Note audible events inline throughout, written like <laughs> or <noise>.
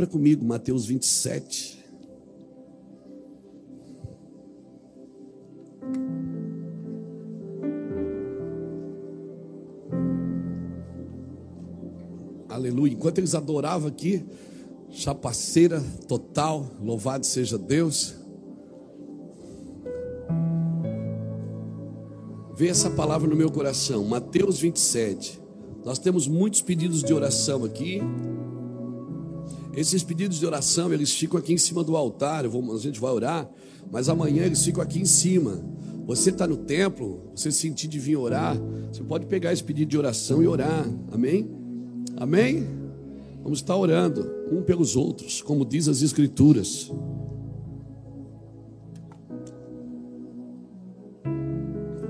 Abra comigo Mateus 27. Aleluia. Enquanto eles adoravam aqui, chapaceira total, louvado seja Deus. Vê essa palavra no meu coração, Mateus 27. Nós temos muitos pedidos de oração aqui. Esses pedidos de oração, eles ficam aqui em cima do altar, vou, a gente vai orar, mas amanhã eles ficam aqui em cima. Você está no templo, você sentir de vir orar, você pode pegar esse pedido de oração e orar, amém? Amém? Vamos estar orando um pelos outros, como diz as Escrituras.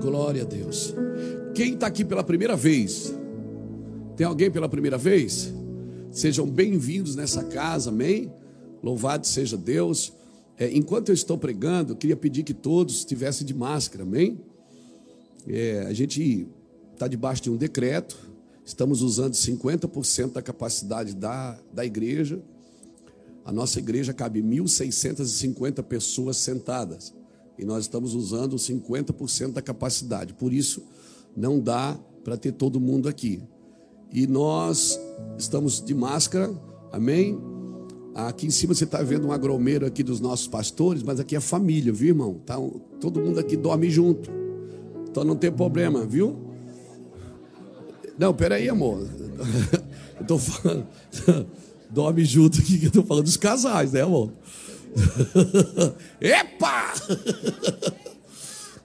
Glória a Deus. Quem está aqui pela primeira vez? Tem alguém pela primeira vez? Sejam bem-vindos nessa casa, amém? Louvado seja Deus. É, enquanto eu estou pregando, eu queria pedir que todos estivessem de máscara, amém? É, a gente está debaixo de um decreto, estamos usando 50% da capacidade da, da igreja. A nossa igreja cabe 1.650 pessoas sentadas e nós estamos usando 50% da capacidade, por isso não dá para ter todo mundo aqui. E nós estamos de máscara, amém? Aqui em cima você está vendo um agromeiro aqui dos nossos pastores, mas aqui é família, viu, irmão? Tá, todo mundo aqui dorme junto. Então não tem problema, viu? Não, peraí, amor. <laughs> Eu estou falando. <laughs> Dorme junto aqui, que eu estou falando dos casais, né, amor? <laughs> Epa!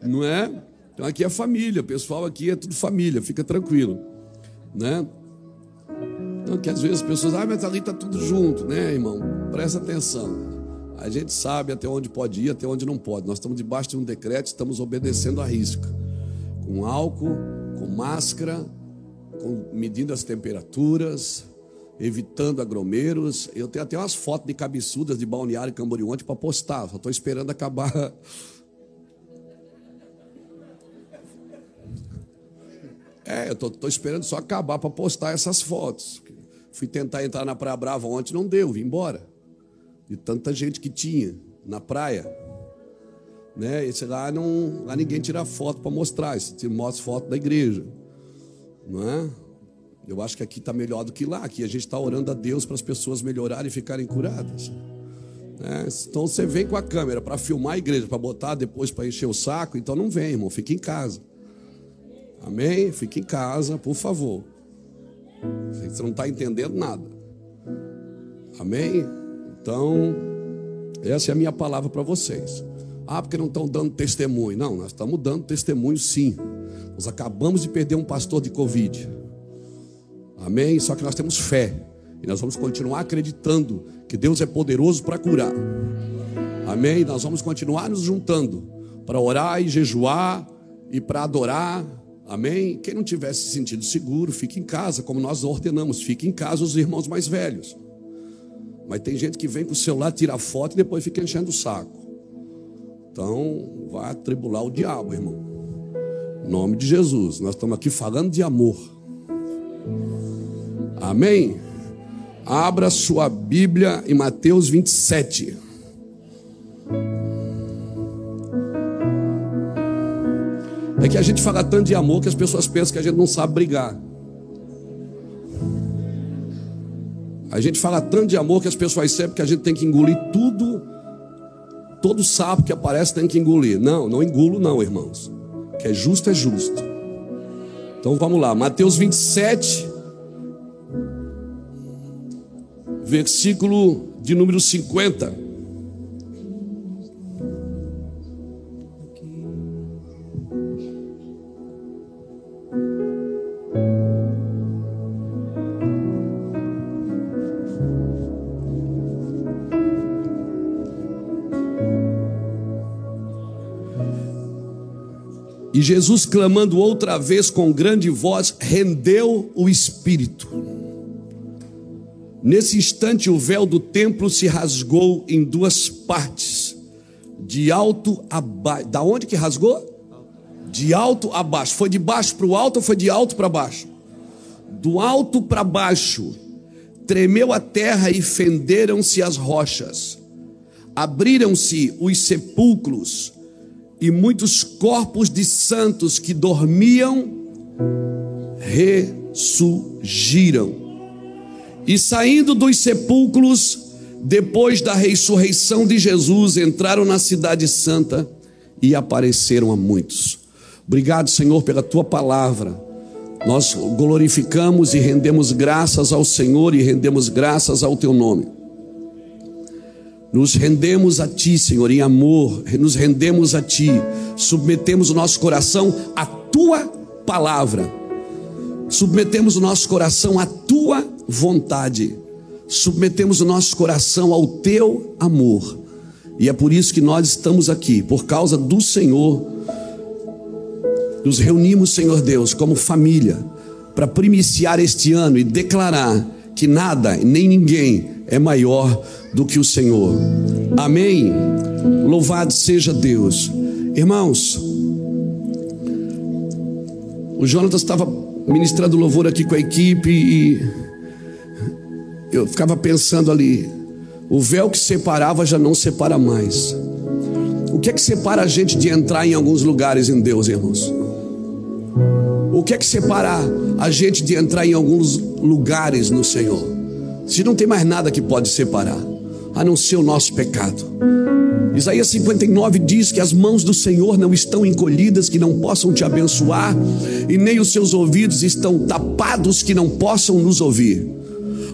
Não é? Então aqui é família, pessoal aqui é tudo família, fica tranquilo né? Então, que às vezes as pessoas, ah, mas ali está tudo junto, né, irmão? Presta atenção. A gente sabe até onde pode ir, até onde não pode. Nós estamos debaixo de um decreto, estamos obedecendo a risca. Com álcool, com máscara, com, medindo as temperaturas, evitando aglomeros. Eu tenho até umas fotos de cabeçudas de Balneário Camboriú ontem para postar. Só estou esperando acabar <laughs> É, eu tô esperando só acabar para postar essas fotos. Fui tentar entrar na Praia Brava ontem, não deu, vim embora. De tanta gente que tinha na praia. Né? Esse lá, não, lá ninguém tira foto para mostrar, você mostra foto da igreja. Não é? Eu acho que aqui está melhor do que lá. Aqui a gente está orando a Deus para as pessoas melhorarem e ficarem curadas. É, então você vem com a câmera para filmar a igreja, para botar depois para encher o saco, então não vem, irmão, fica em casa. Amém? Fique em casa, por favor. Você não está entendendo nada. Amém? Então, essa é a minha palavra para vocês. Ah, porque não estão dando testemunho. Não, nós estamos dando testemunho sim. Nós acabamos de perder um pastor de Covid. Amém? Só que nós temos fé. E nós vamos continuar acreditando que Deus é poderoso para curar. Amém? Nós vamos continuar nos juntando para orar e jejuar e para adorar Amém? Quem não tivesse se sentido seguro, fique em casa, como nós ordenamos, fique em casa os irmãos mais velhos. Mas tem gente que vem com o celular, tira foto e depois fica enchendo o saco. Então, vai atribular o diabo, irmão. Em nome de Jesus. Nós estamos aqui falando de amor. Amém? Abra sua Bíblia em Mateus 27. É que a gente fala tanto de amor que as pessoas pensam que a gente não sabe brigar. A gente fala tanto de amor que as pessoas sabem que a gente tem que engolir tudo. Todo sapo que aparece tem que engolir. Não, não engulo, não, irmãos. Que é justo, é justo. Então vamos lá, Mateus 27, versículo de número 50. E Jesus, clamando outra vez com grande voz, rendeu o espírito. Nesse instante, o véu do templo se rasgou em duas partes, de alto a baixo. Da onde que rasgou? De alto a baixo. Foi de baixo para o alto ou foi de alto para baixo? Do alto para baixo. tremeu a terra e fenderam-se as rochas, abriram-se os sepulcros, e muitos corpos de santos que dormiam ressurgiram. E saindo dos sepulcros, depois da ressurreição de Jesus, entraram na Cidade Santa e apareceram a muitos. Obrigado, Senhor, pela tua palavra. Nós glorificamos e rendemos graças ao Senhor e rendemos graças ao teu nome. Nos rendemos a ti, Senhor, em amor, nos rendemos a ti, submetemos o nosso coração à tua palavra, submetemos o nosso coração à tua vontade, submetemos o nosso coração ao teu amor, e é por isso que nós estamos aqui, por causa do Senhor. Nos reunimos, Senhor Deus, como família, para primiciar este ano e declarar que nada nem ninguém é maior do que o Senhor. Amém. Louvado seja Deus. Irmãos, o Jonatas estava ministrando louvor aqui com a equipe e eu ficava pensando ali, o véu que separava já não separa mais. O que é que separa a gente de entrar em alguns lugares em Deus, irmãos? O que é que separa a gente de entrar em alguns lugares no Senhor? Se não tem mais nada que pode separar, a não ser o nosso pecado. Isaías 59 diz que as mãos do Senhor não estão encolhidas, que não possam te abençoar, e nem os seus ouvidos estão tapados, que não possam nos ouvir.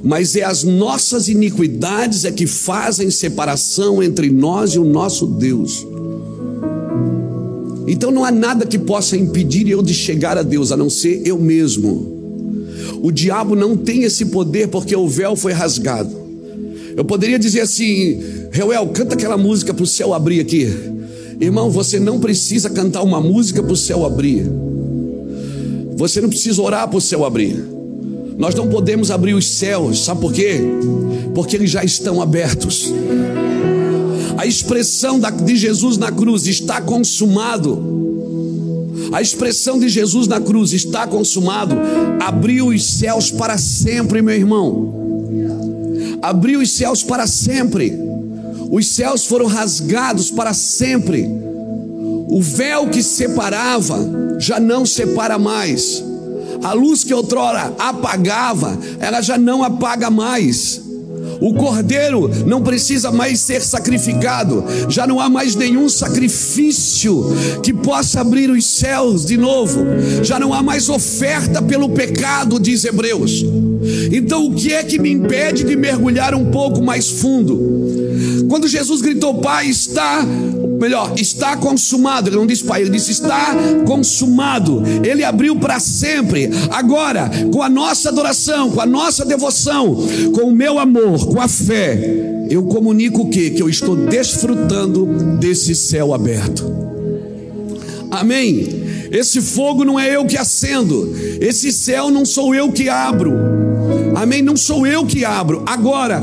Mas é as nossas iniquidades é que fazem separação entre nós e o nosso Deus. Então não há nada que possa impedir eu de chegar a Deus, a não ser eu mesmo. O diabo não tem esse poder porque o véu foi rasgado. Eu poderia dizer assim, Reuel, canta aquela música para o céu abrir aqui. Irmão, você não precisa cantar uma música para o céu abrir. Você não precisa orar para o céu abrir. Nós não podemos abrir os céus, sabe por quê? Porque eles já estão abertos. A expressão de Jesus na cruz está consumado. A expressão de Jesus na cruz está consumado. Abriu os céus para sempre, meu irmão. Abriu os céus para sempre. Os céus foram rasgados para sempre. O véu que separava já não separa mais. A luz que outrora apagava, ela já não apaga mais. O cordeiro não precisa mais ser sacrificado, já não há mais nenhum sacrifício que possa abrir os céus de novo, já não há mais oferta pelo pecado, diz Hebreus. Então, o que é que me impede de mergulhar um pouco mais fundo? Quando Jesus gritou, Pai, está melhor, está consumado. Ele não disse pai, ele disse está consumado. Ele abriu para sempre. Agora, com a nossa adoração, com a nossa devoção, com o meu amor, com a fé, eu comunico o que? Que eu estou desfrutando desse céu aberto. Amém. Esse fogo não é eu que acendo, esse céu não sou eu que abro. Amém. Não sou eu que abro. Agora,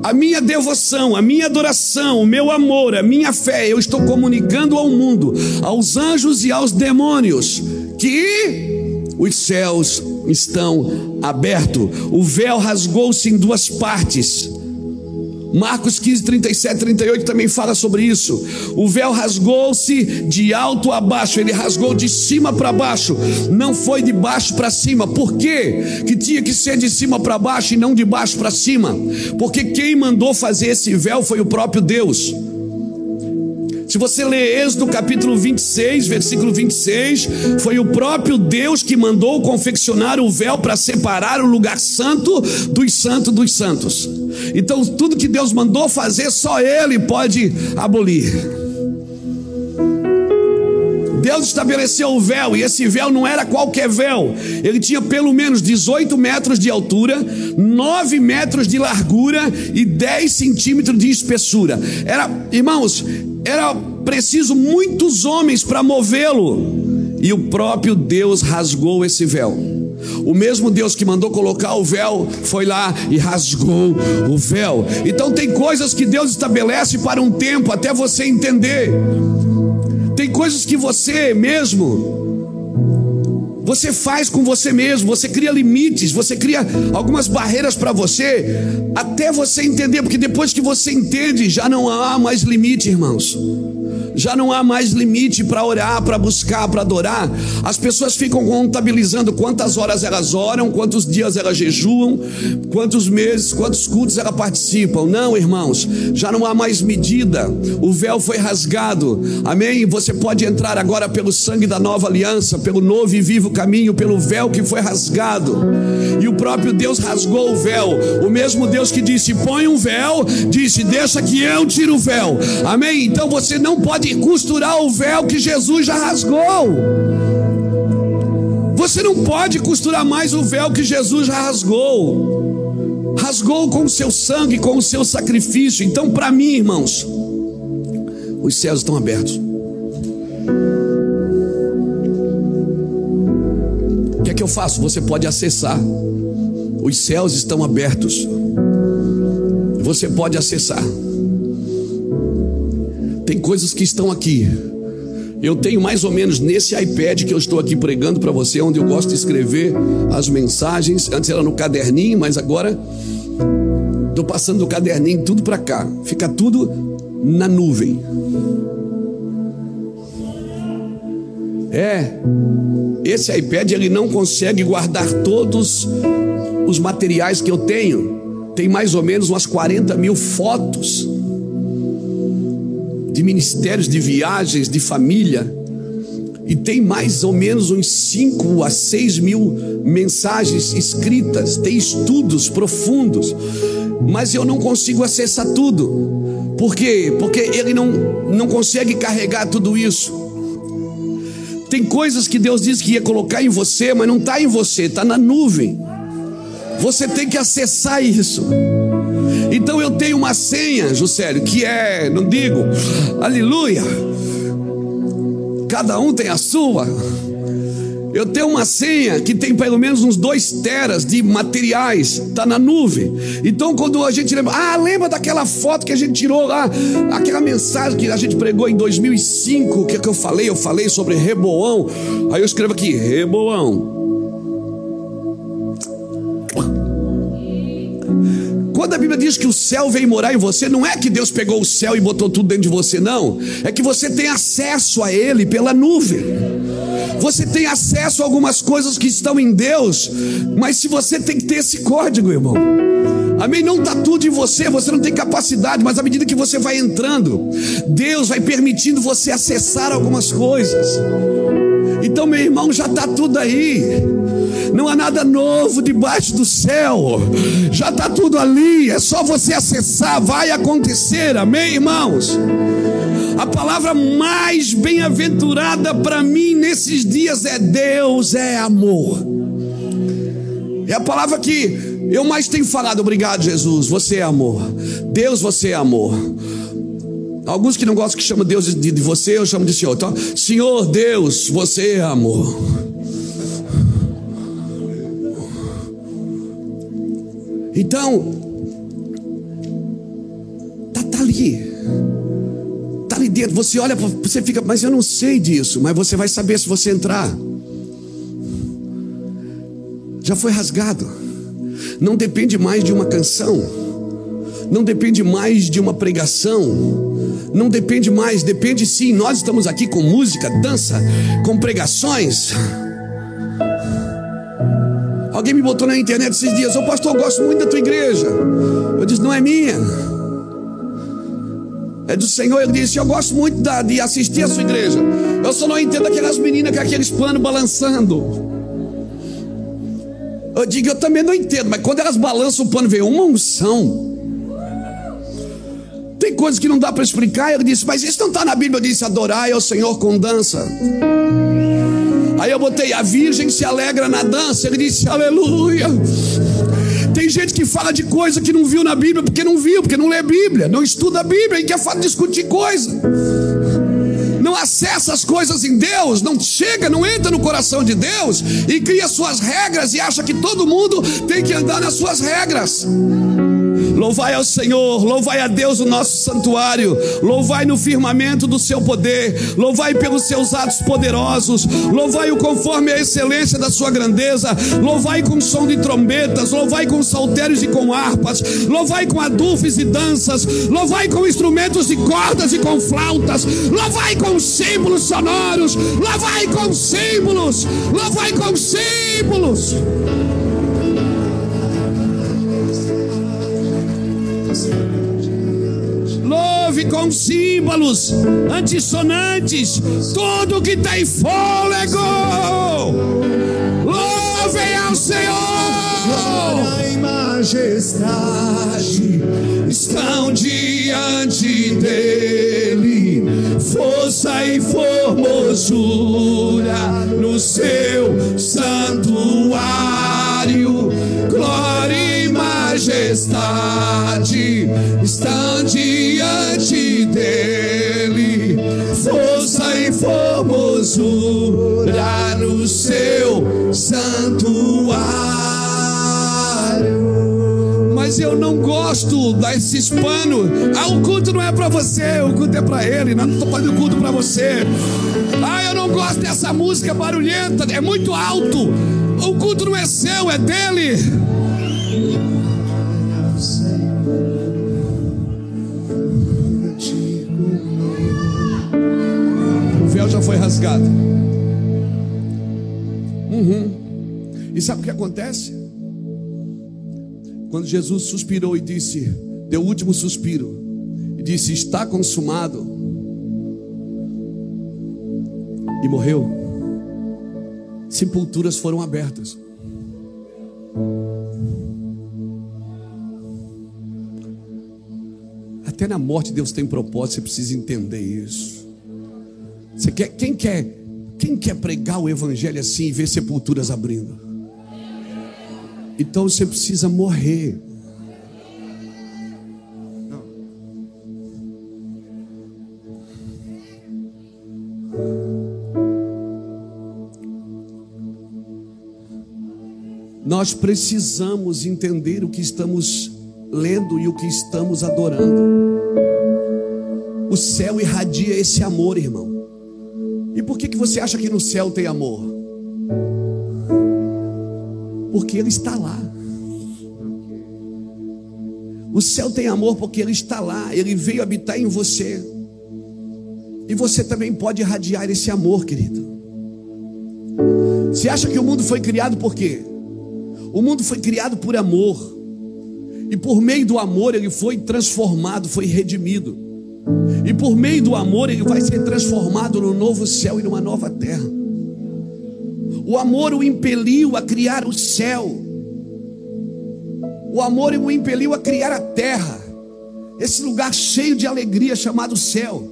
a minha devoção, a minha adoração, o meu amor, a minha fé, eu estou comunicando ao mundo, aos anjos e aos demônios, que os céus estão abertos. O véu rasgou-se em duas partes. Marcos 15, 37, 38 também fala sobre isso. O véu rasgou-se de alto a baixo, ele rasgou de cima para baixo, não foi de baixo para cima. Por quê? Que tinha que ser de cima para baixo e não de baixo para cima? Porque quem mandou fazer esse véu foi o próprio Deus. Se você ler Êxodo capítulo 26, versículo 26, foi o próprio Deus que mandou confeccionar o véu para separar o lugar santo dos santos dos santos. Então, tudo que Deus mandou fazer, só Ele pode abolir. Deus estabeleceu o véu, e esse véu não era qualquer véu, ele tinha pelo menos 18 metros de altura, 9 metros de largura e 10 centímetros de espessura. Era, irmãos, era preciso muitos homens para movê-lo. E o próprio Deus rasgou esse véu. O mesmo Deus que mandou colocar o véu foi lá e rasgou o véu. Então tem coisas que Deus estabelece para um tempo até você entender. Tem coisas que você mesmo Você faz com você mesmo, você cria limites, você cria algumas barreiras para você, até você entender, porque depois que você entende, já não há mais limite, irmãos já não há mais limite para orar, para buscar, para adorar. As pessoas ficam contabilizando quantas horas elas oram, quantos dias elas jejuam, quantos meses, quantos cultos elas participam. Não, irmãos, já não há mais medida. O véu foi rasgado. Amém? Você pode entrar agora pelo sangue da nova aliança, pelo novo e vivo caminho, pelo véu que foi rasgado. E o próprio Deus rasgou o véu. O mesmo Deus que disse: "Põe um véu", disse: "Deixa que eu tiro o véu". Amém? Então você não pode pode costurar o véu que Jesus já rasgou. Você não pode costurar mais o véu que Jesus já rasgou. Rasgou com o seu sangue, com o seu sacrifício. Então, para mim, irmãos, os céus estão abertos. O que é que eu faço? Você pode acessar. Os céus estão abertos. Você pode acessar. Tem coisas que estão aqui. Eu tenho mais ou menos nesse iPad que eu estou aqui pregando para você, onde eu gosto de escrever as mensagens. Antes era no caderninho, mas agora estou passando do caderninho tudo para cá. Fica tudo na nuvem. É, esse iPad ele não consegue guardar todos os materiais que eu tenho. Tem mais ou menos umas 40 mil fotos de ministérios de viagens, de família, e tem mais ou menos uns 5 a 6 mil mensagens escritas, tem estudos profundos, mas eu não consigo acessar tudo. Por quê? Porque ele não, não consegue carregar tudo isso. Tem coisas que Deus disse que ia colocar em você, mas não está em você, está na nuvem. Você tem que acessar isso. Então eu tenho uma senha, Juscelio, que é, não digo, aleluia. Cada um tem a sua. Eu tenho uma senha que tem pelo menos uns dois teras de materiais, tá na nuvem. Então quando a gente lembra, ah, lembra daquela foto que a gente tirou lá, aquela mensagem que a gente pregou em 2005, o que, é que eu falei? Eu falei sobre Reboão. Aí eu escrevo aqui, Reboão. Quando a Bíblia diz que o céu vem morar em você, não é que Deus pegou o céu e botou tudo dentro de você, não. É que você tem acesso a Ele pela nuvem. Você tem acesso a algumas coisas que estão em Deus, mas se você tem que ter esse código, irmão. Amém? Não está tudo em você, você não tem capacidade, mas à medida que você vai entrando, Deus vai permitindo você acessar algumas coisas. Então, meu irmão, já está tudo aí. Não há nada novo debaixo do céu. Já está tudo ali. É só você acessar. Vai acontecer. Amém, irmãos? A palavra mais bem-aventurada para mim nesses dias é Deus é amor. É a palavra que eu mais tenho falado. Obrigado, Jesus. Você é amor. Deus, você é amor. Alguns que não gostam que chamam Deus de, de você, eu chamo de Senhor. Então, Senhor Deus, você é amor. Então, tá, tá ali. Tá ali dentro. Você olha, você fica, mas eu não sei disso. Mas você vai saber se você entrar. Já foi rasgado. Não depende mais de uma canção. Não depende mais de uma pregação. Não depende mais, depende sim. Nós estamos aqui com música, dança, com pregações. Alguém me botou na internet esses dias, ô oh, pastor, eu gosto muito da tua igreja. Eu disse, não é minha. É do Senhor. Ele disse, eu gosto muito da, de assistir a sua igreja. Eu só não entendo aquelas meninas com aqueles panos balançando. Eu digo, eu também não entendo, mas quando elas balançam o pano, vem uma unção. Tem coisas que não dá para explicar. Ele disse, mas isso não está na Bíblia. Eu disse, adorai ao Senhor com dança. Aí eu botei, a virgem se alegra na dança. Ele disse, aleluia. Tem gente que fala de coisa que não viu na Bíblia, porque não viu, porque não lê Bíblia, não estuda a Bíblia e quer discutir coisa. Não acessa as coisas em Deus, não chega, não entra no coração de Deus e cria suas regras e acha que todo mundo tem que andar nas suas regras. Louvai ao Senhor, louvai a Deus o nosso santuário, louvai no firmamento do seu poder, louvai pelos seus atos poderosos, louvai-o conforme a excelência da sua grandeza, louvai com som de trombetas, louvai com saltérios e com harpas, louvai com adufes e danças, louvai com instrumentos de cordas e com flautas, louvai com símbolos sonoros, louvai com símbolos, louvai com símbolos. Louve com símbolos antissonantes tudo que tem fôlego. Louve ao Senhor. Glória e majestade estão diante dele, força e formosura no seu santuário, glória majestade estão diante dele, força e formosura no seu santuário mas eu não gosto desses panos. Ah, o culto não é para você, o culto é para ele. Não estou fazendo culto para você. Ah, eu não gosto dessa música barulhenta, é muito alto. O culto não é seu, é dele. Foi rasgado. Uhum. E sabe o que acontece? Quando Jesus suspirou e disse, deu o último suspiro, e disse: Está consumado, e morreu, sepulturas foram abertas. Até na morte Deus tem propósito, você precisa entender isso. Você quer, quem quer, quem quer pregar o evangelho assim e ver sepulturas abrindo? Então você precisa morrer. Nós precisamos entender o que estamos lendo e o que estamos adorando. O céu irradia esse amor, irmão. E por que, que você acha que no céu tem amor? Porque Ele está lá. O céu tem amor porque Ele está lá, Ele veio habitar em você. E você também pode irradiar esse amor, querido. Você acha que o mundo foi criado por quê? O mundo foi criado por amor. E por meio do amor ele foi transformado, foi redimido. E por meio do amor ele vai ser transformado no novo céu e numa nova terra. O amor o impeliu a criar o céu. O amor o impeliu a criar a terra. Esse lugar cheio de alegria chamado céu.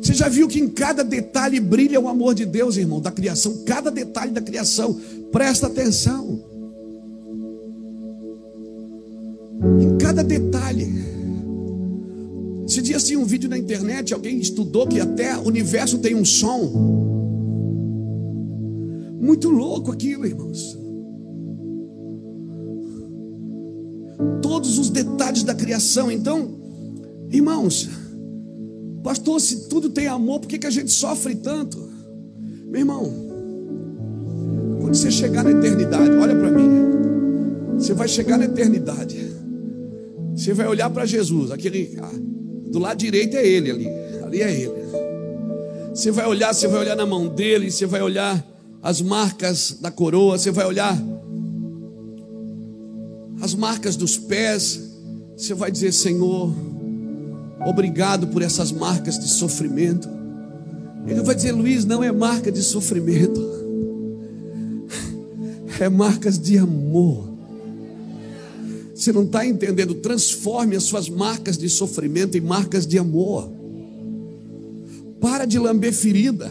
Você já viu que em cada detalhe brilha o amor de Deus, irmão, da criação, cada detalhe da criação. Presta atenção. Em cada detalhe. Esse dia assim um vídeo na internet, alguém estudou que até o universo tem um som. Muito louco aquilo, irmãos. Todos os detalhes da criação. Então, irmãos, pastor, se tudo tem amor, por que, que a gente sofre tanto? Meu irmão, quando você chegar na eternidade, olha para mim. Você vai chegar na eternidade. Você vai olhar para Jesus, aquele ah, do lado direito é ele ali, ali é ele. Você vai olhar, você vai olhar na mão dele, você vai olhar as marcas da coroa, você vai olhar as marcas dos pés, você vai dizer: Senhor, obrigado por essas marcas de sofrimento. Ele vai dizer: Luiz, não é marca de sofrimento, <laughs> é marcas de amor. Você não está entendendo? Transforme as suas marcas de sofrimento em marcas de amor. Para de lamber ferida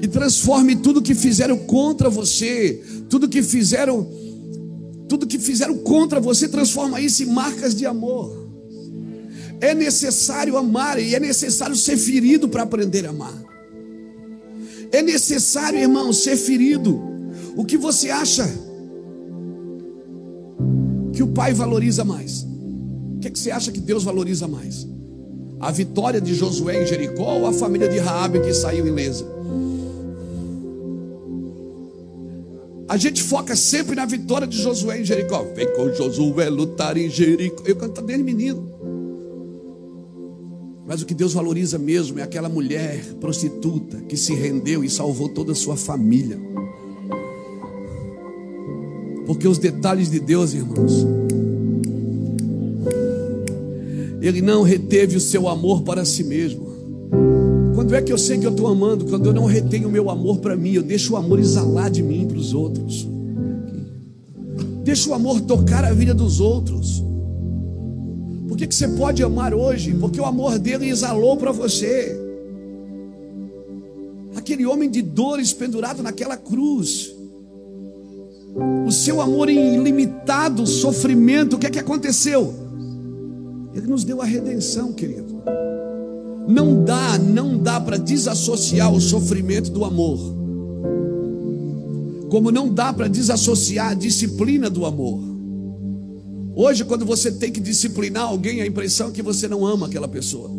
e transforme tudo que fizeram contra você, tudo que fizeram, tudo que fizeram contra você, transforma isso em marcas de amor. É necessário amar e é necessário ser ferido para aprender a amar. É necessário, irmão, ser ferido. O que você acha? Que o pai valoriza mais? O que, é que você acha que Deus valoriza mais? A vitória de Josué em Jericó ou a família de Raabe que saiu ilesa? A gente foca sempre na vitória de Josué em Jericó. Vem com Josué lutar em Jericó. Eu canto desde menino. Mas o que Deus valoriza mesmo é aquela mulher prostituta que se rendeu e salvou toda a sua família. Porque os detalhes de Deus, irmãos, Ele não reteve o seu amor para si mesmo. Quando é que eu sei que eu estou amando? Quando eu não retenho o meu amor para mim, eu deixo o amor exalar de mim para os outros. Deixa o amor tocar a vida dos outros. Por que, que você pode amar hoje? Porque o amor dele exalou para você. Aquele homem de dores pendurado naquela cruz. O seu amor ilimitado sofrimento, o que é que aconteceu? Ele nos deu a redenção, querido. Não dá, não dá para desassociar o sofrimento do amor. Como não dá para desassociar a disciplina do amor. Hoje, quando você tem que disciplinar alguém, a impressão é que você não ama aquela pessoa.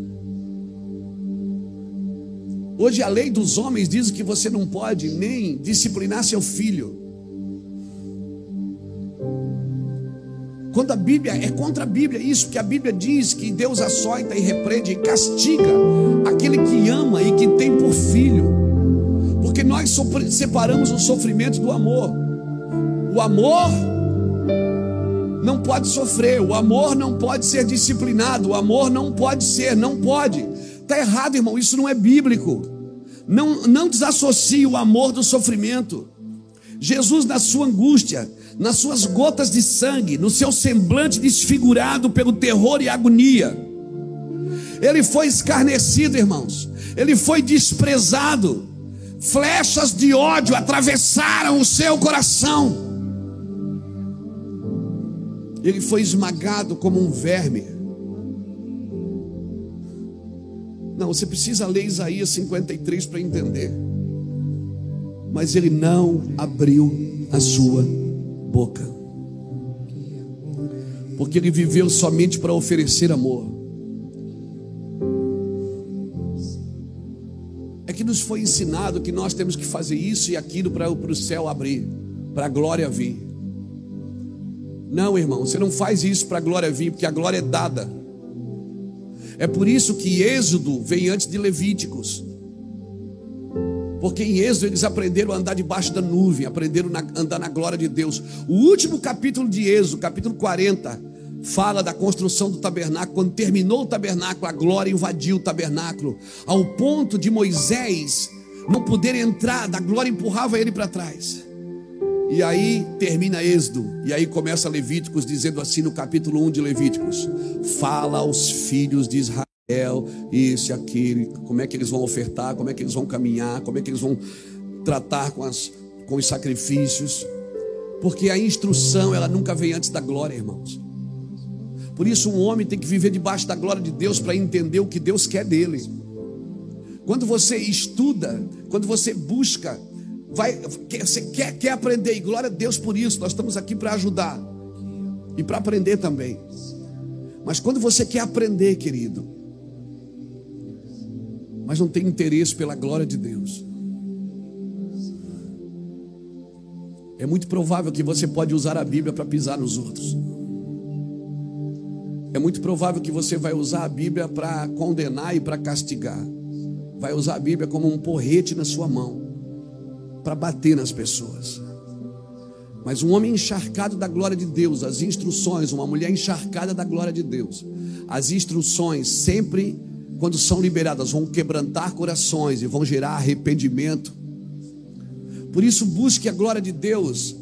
Hoje, a lei dos homens diz que você não pode nem disciplinar seu filho. Quando a Bíblia é contra a Bíblia, isso que a Bíblia diz que Deus açoita e repreende e castiga aquele que ama e que tem por filho, porque nós separamos o sofrimento do amor. O amor não pode sofrer, o amor não pode ser disciplinado, o amor não pode ser, não pode. Está errado, irmão, isso não é bíblico. Não, não desassocie o amor do sofrimento. Jesus, na sua angústia, nas suas gotas de sangue, no seu semblante desfigurado pelo terror e agonia, ele foi escarnecido, irmãos, ele foi desprezado, flechas de ódio atravessaram o seu coração ele foi esmagado como um verme. Não, você precisa ler Isaías 53 para entender. Mas ele não abriu a sua boca. Porque ele viveu somente para oferecer amor. É que nos foi ensinado que nós temos que fazer isso e aquilo para o céu abrir, para a glória vir. Não, irmão, você não faz isso para a glória vir, porque a glória é dada. É por isso que Êxodo vem antes de Levíticos. Porque em Êxodo eles aprenderam a andar debaixo da nuvem, aprenderam a andar na glória de Deus. O último capítulo de Êxodo, capítulo 40, fala da construção do tabernáculo. Quando terminou o tabernáculo, a glória invadiu o tabernáculo, ao ponto de Moisés não poder entrar, da glória empurrava ele para trás. E aí termina Êxodo, e aí começa Levíticos dizendo assim no capítulo 1 de Levíticos: Fala aos filhos de Israel, isso e aquilo, como é que eles vão ofertar, como é que eles vão caminhar, como é que eles vão tratar com, as, com os sacrifícios, porque a instrução ela nunca vem antes da glória, irmãos. Por isso, um homem tem que viver debaixo da glória de Deus para entender o que Deus quer dele. Quando você estuda, quando você busca vai, você quer, quer aprender, e glória a Deus por isso, nós estamos aqui para ajudar e para aprender também. Mas quando você quer aprender, querido, mas não tem interesse pela glória de Deus, é muito provável que você pode usar a Bíblia para pisar nos outros. É muito provável que você vai usar a Bíblia para condenar e para castigar. Vai usar a Bíblia como um porrete na sua mão para bater nas pessoas. Mas um homem encharcado da glória de Deus, as instruções, uma mulher encharcada da glória de Deus, as instruções sempre, quando são liberadas, vão quebrantar corações e vão gerar arrependimento. Por isso, busque a glória de Deus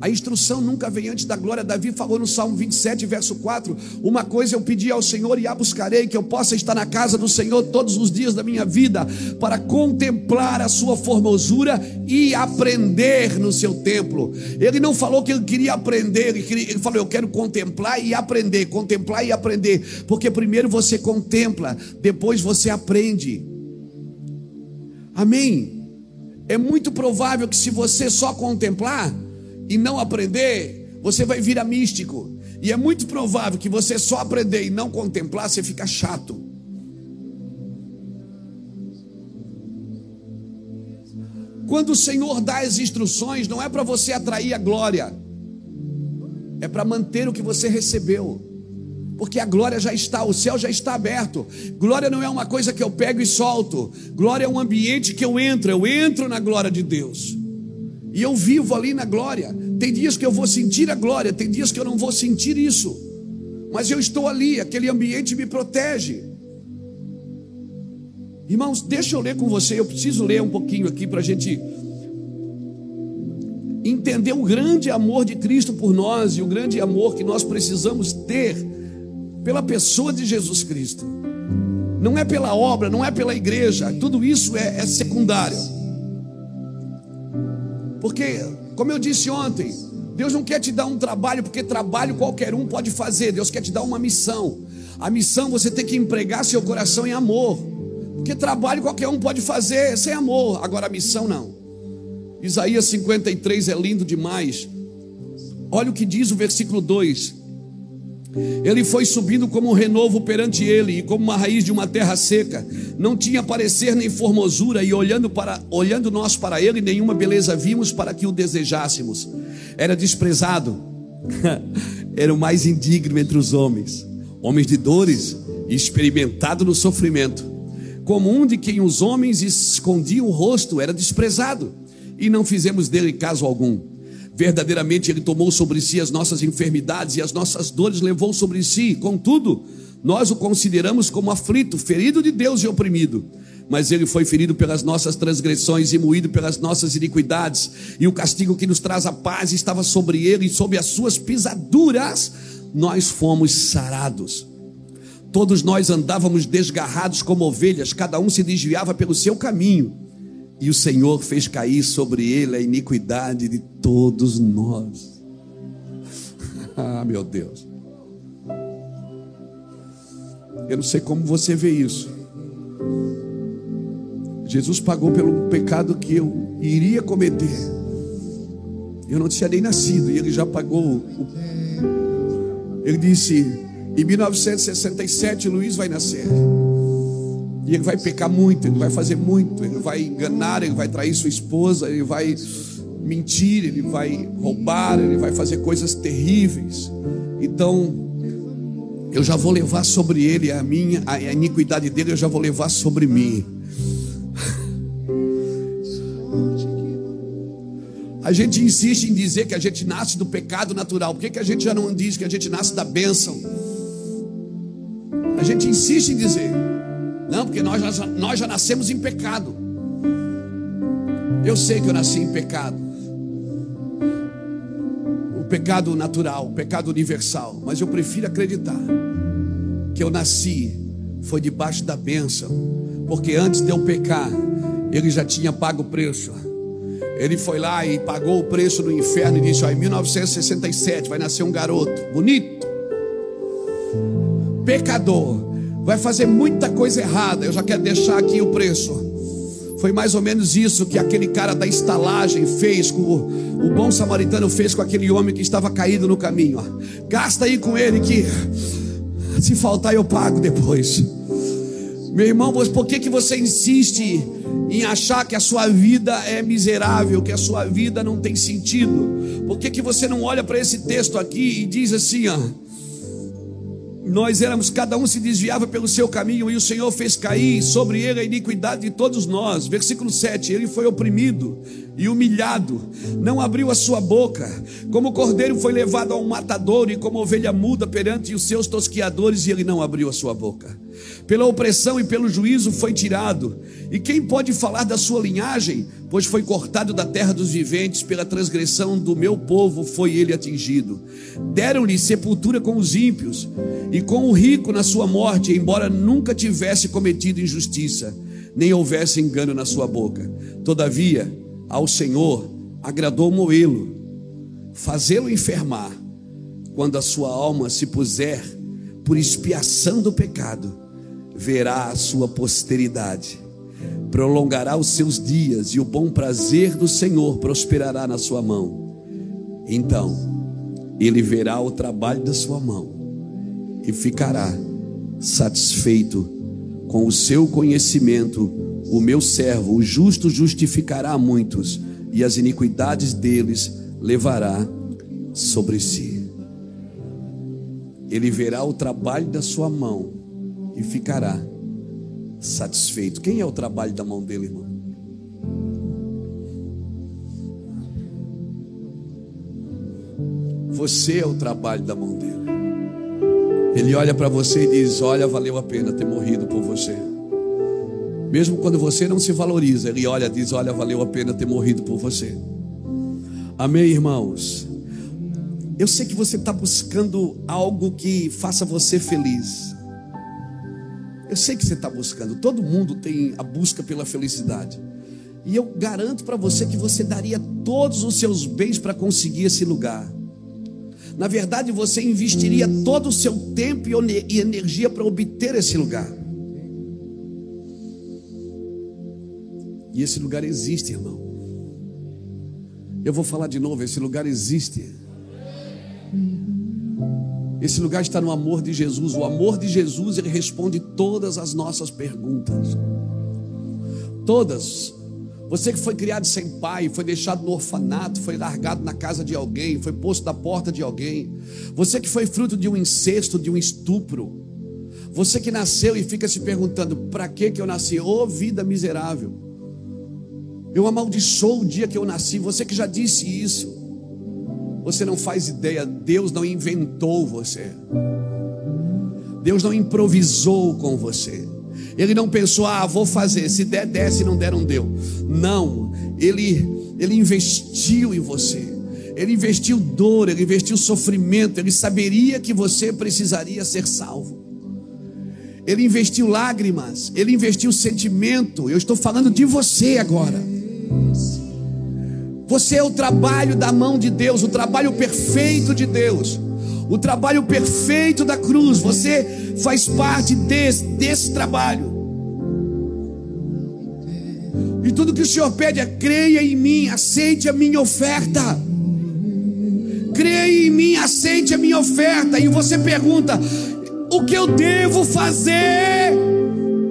a instrução nunca vem antes da glória. Davi falou no Salmo 27, verso 4: Uma coisa eu pedi ao Senhor e a buscarei, que eu possa estar na casa do Senhor todos os dias da minha vida, para contemplar a sua formosura e aprender no seu templo. Ele não falou que ele queria aprender, ele, falou: Eu quero contemplar e aprender, contemplar e aprender, porque primeiro você contempla, depois você aprende. Amém? É muito provável que se você só contemplar, e não aprender, você vai virar místico. E é muito provável que você só aprender e não contemplar, você fica chato. Quando o Senhor dá as instruções, não é para você atrair a glória, é para manter o que você recebeu. Porque a glória já está, o céu já está aberto. Glória não é uma coisa que eu pego e solto. Glória é um ambiente que eu entro, eu entro na glória de Deus. E eu vivo ali na glória. Tem dias que eu vou sentir a glória, tem dias que eu não vou sentir isso. Mas eu estou ali, aquele ambiente me protege. Irmãos, deixa eu ler com você, eu preciso ler um pouquinho aqui para a gente entender o grande amor de Cristo por nós e o grande amor que nós precisamos ter pela pessoa de Jesus Cristo. Não é pela obra, não é pela igreja, tudo isso é, é secundário. Porque, como eu disse ontem, Deus não quer te dar um trabalho, porque trabalho qualquer um pode fazer, Deus quer te dar uma missão. A missão você tem que empregar seu coração em amor. Porque trabalho qualquer um pode fazer sem amor, agora a missão não. Isaías 53 é lindo demais. Olha o que diz o versículo 2: ele foi subindo como um renovo perante ele, e como uma raiz de uma terra seca. Não tinha parecer nem formosura, e olhando, para, olhando nós para ele, nenhuma beleza vimos para que o desejássemos. Era desprezado, <laughs> era o mais indigno entre os homens, homens de dores, experimentado no sofrimento como um de quem os homens escondiam o rosto, era desprezado, e não fizemos dele caso algum. Verdadeiramente ele tomou sobre si as nossas enfermidades e as nossas dores levou sobre si. Contudo, nós o consideramos como aflito, ferido de Deus e oprimido. Mas ele foi ferido pelas nossas transgressões e moído pelas nossas iniquidades, e o castigo que nos traz a paz estava sobre ele, e sob as suas pisaduras nós fomos sarados. Todos nós andávamos desgarrados como ovelhas, cada um se desviava pelo seu caminho, e o Senhor fez cair sobre ele a iniquidade de todos nós. <laughs> ah, meu Deus. Eu não sei como você vê isso. Jesus pagou pelo pecado que eu iria cometer. Eu não tinha nem nascido e ele já pagou. Ele disse: em 1967, Luiz vai nascer. E ele vai pecar muito, ele vai fazer muito, ele vai enganar, ele vai trair sua esposa, ele vai mentir, ele vai roubar, ele vai fazer coisas terríveis. Então, eu já vou levar sobre ele a minha, a iniquidade dele, eu já vou levar sobre mim. A gente insiste em dizer que a gente nasce do pecado natural. Por que, que a gente já não diz que a gente nasce da bênção? A gente insiste em dizer, não, porque nós já, nós já nascemos em pecado. Eu sei que eu nasci em pecado. O pecado natural, o pecado universal. Mas eu prefiro acreditar que eu nasci foi debaixo da bênção. Porque antes de eu pecar, ele já tinha pago o preço. Ele foi lá e pagou o preço no inferno e disse: ó, em 1967 vai nascer um garoto bonito pecador, vai fazer muita coisa errada. Eu já quero deixar aqui o preço. Foi mais ou menos isso que aquele cara da estalagem fez com o, o bom samaritano fez com aquele homem que estava caído no caminho. Gasta aí com ele que se faltar eu pago depois. Meu irmão, por que, que você insiste em achar que a sua vida é miserável, que a sua vida não tem sentido? Por que, que você não olha para esse texto aqui e diz assim, ó? Nós éramos, cada um se desviava pelo seu caminho, e o Senhor fez cair sobre ele a iniquidade de todos nós. Versículo 7: Ele foi oprimido e humilhado, não abriu a sua boca, como cordeiro foi levado a um matador, e como ovelha muda perante os seus tosquiadores, e ele não abriu a sua boca. Pela opressão e pelo juízo foi tirado. E quem pode falar da sua linhagem? Pois foi cortado da terra dos viventes, pela transgressão do meu povo foi ele atingido. Deram-lhe sepultura com os ímpios, e com o rico na sua morte, embora nunca tivesse cometido injustiça, nem houvesse engano na sua boca. Todavia, ao Senhor agradou moê-lo, fazê-lo enfermar, quando a sua alma se puser por expiação do pecado, verá a sua posteridade, prolongará os seus dias e o bom prazer do Senhor prosperará na sua mão. Então ele verá o trabalho da sua mão e ficará satisfeito com o seu conhecimento. O meu servo, o justo, justificará a muitos, e as iniquidades deles levará sobre si. Ele verá o trabalho da sua mão e ficará satisfeito. Quem é o trabalho da mão dele, irmão? Você é o trabalho da mão dele. Ele olha para você e diz: Olha, valeu a pena ter morrido por você. Mesmo quando você não se valoriza, ele olha e diz: Olha, valeu a pena ter morrido por você. Amém, irmãos? Eu sei que você está buscando algo que faça você feliz. Eu sei que você está buscando. Todo mundo tem a busca pela felicidade. E eu garanto para você que você daria todos os seus bens para conseguir esse lugar. Na verdade, você investiria todo o seu tempo e energia para obter esse lugar. E esse lugar existe, irmão. Eu vou falar de novo: esse lugar existe. Esse lugar está no amor de Jesus. O amor de Jesus, ele responde todas as nossas perguntas. Todas. Você que foi criado sem pai, foi deixado no orfanato, foi largado na casa de alguém, foi posto na porta de alguém. Você que foi fruto de um incesto, de um estupro. Você que nasceu e fica se perguntando: para que que eu nasci? Ô oh, vida miserável. Eu amaldiçoo o dia que eu nasci. Você que já disse isso. Você não faz ideia, Deus não inventou você. Deus não improvisou com você. Ele não pensou, ah, vou fazer, se der, desce, se não der, não deu. Não, ele, ele investiu em você. Ele investiu dor, ele investiu sofrimento, ele saberia que você precisaria ser salvo. Ele investiu lágrimas, ele investiu sentimento. Eu estou falando de você agora. Você é o trabalho da mão de Deus, o trabalho perfeito de Deus o trabalho perfeito da cruz. Você faz parte desse, desse trabalho. E tudo que o Senhor pede é: creia em mim, aceite a minha oferta. Creia em mim, aceite a minha oferta. E você pergunta: o que eu devo fazer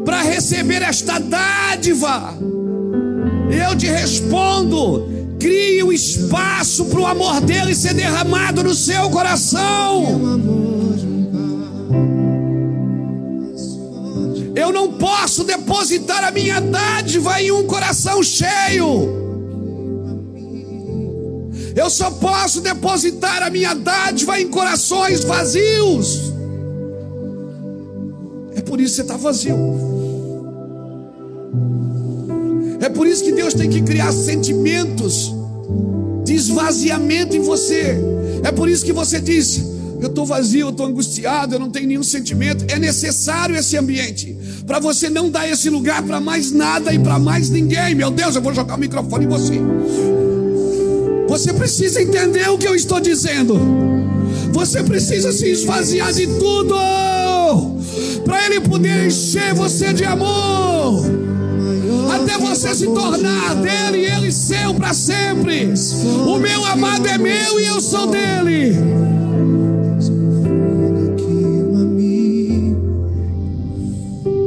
para receber esta dádiva? Eu te respondo: Crie um espaço para o amor dele ser derramado no seu coração. Eu não posso depositar a minha dádiva em um coração cheio. Eu só posso depositar a minha dádiva em corações vazios. É por isso que você está vazio. É por isso que Deus tem que criar sentimentos de esvaziamento em você. É por isso que você diz: Eu estou vazio, eu estou angustiado, eu não tenho nenhum sentimento. É necessário esse ambiente para você não dar esse lugar para mais nada e para mais ninguém. Meu Deus, eu vou jogar o microfone em você. Você precisa entender o que eu estou dizendo. Você precisa se esvaziar de tudo para Ele poder encher você de amor até você se tornar dele e ele seu para sempre. O meu amado é meu e eu sou dele.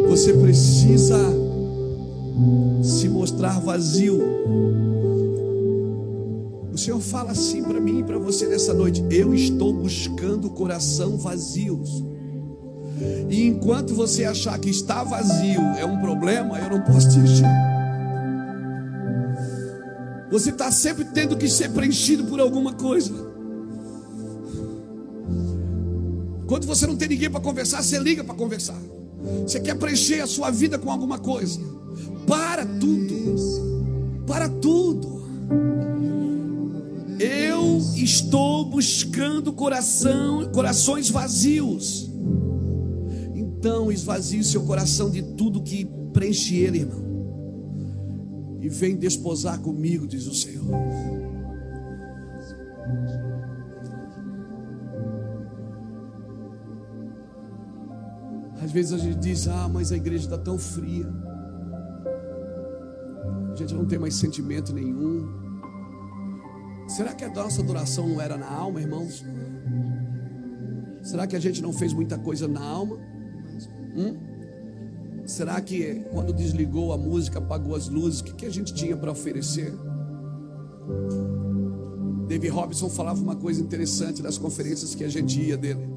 Você precisa se mostrar vazio. O Senhor fala assim para mim e para você nessa noite: Eu estou buscando coração vazios. E enquanto você achar que está vazio é um problema, eu não posso te encher. Você está sempre tendo que ser preenchido por alguma coisa. Quando você não tem ninguém para conversar, você liga para conversar. Você quer preencher a sua vida com alguma coisa. Para tudo. Para tudo. Eu estou buscando coração, corações vazios. Então esvazie seu coração de tudo que preenche ele, irmão. E vem desposar comigo, diz o Senhor. Às vezes a gente diz: Ah, mas a igreja está tão fria. A gente não tem mais sentimento nenhum. Será que a nossa adoração não era na alma, irmãos? Será que a gente não fez muita coisa na alma? Hum? Será que quando desligou a música, apagou as luzes, o que, que a gente tinha para oferecer? David Robinson falava uma coisa interessante nas conferências que a gente ia dele.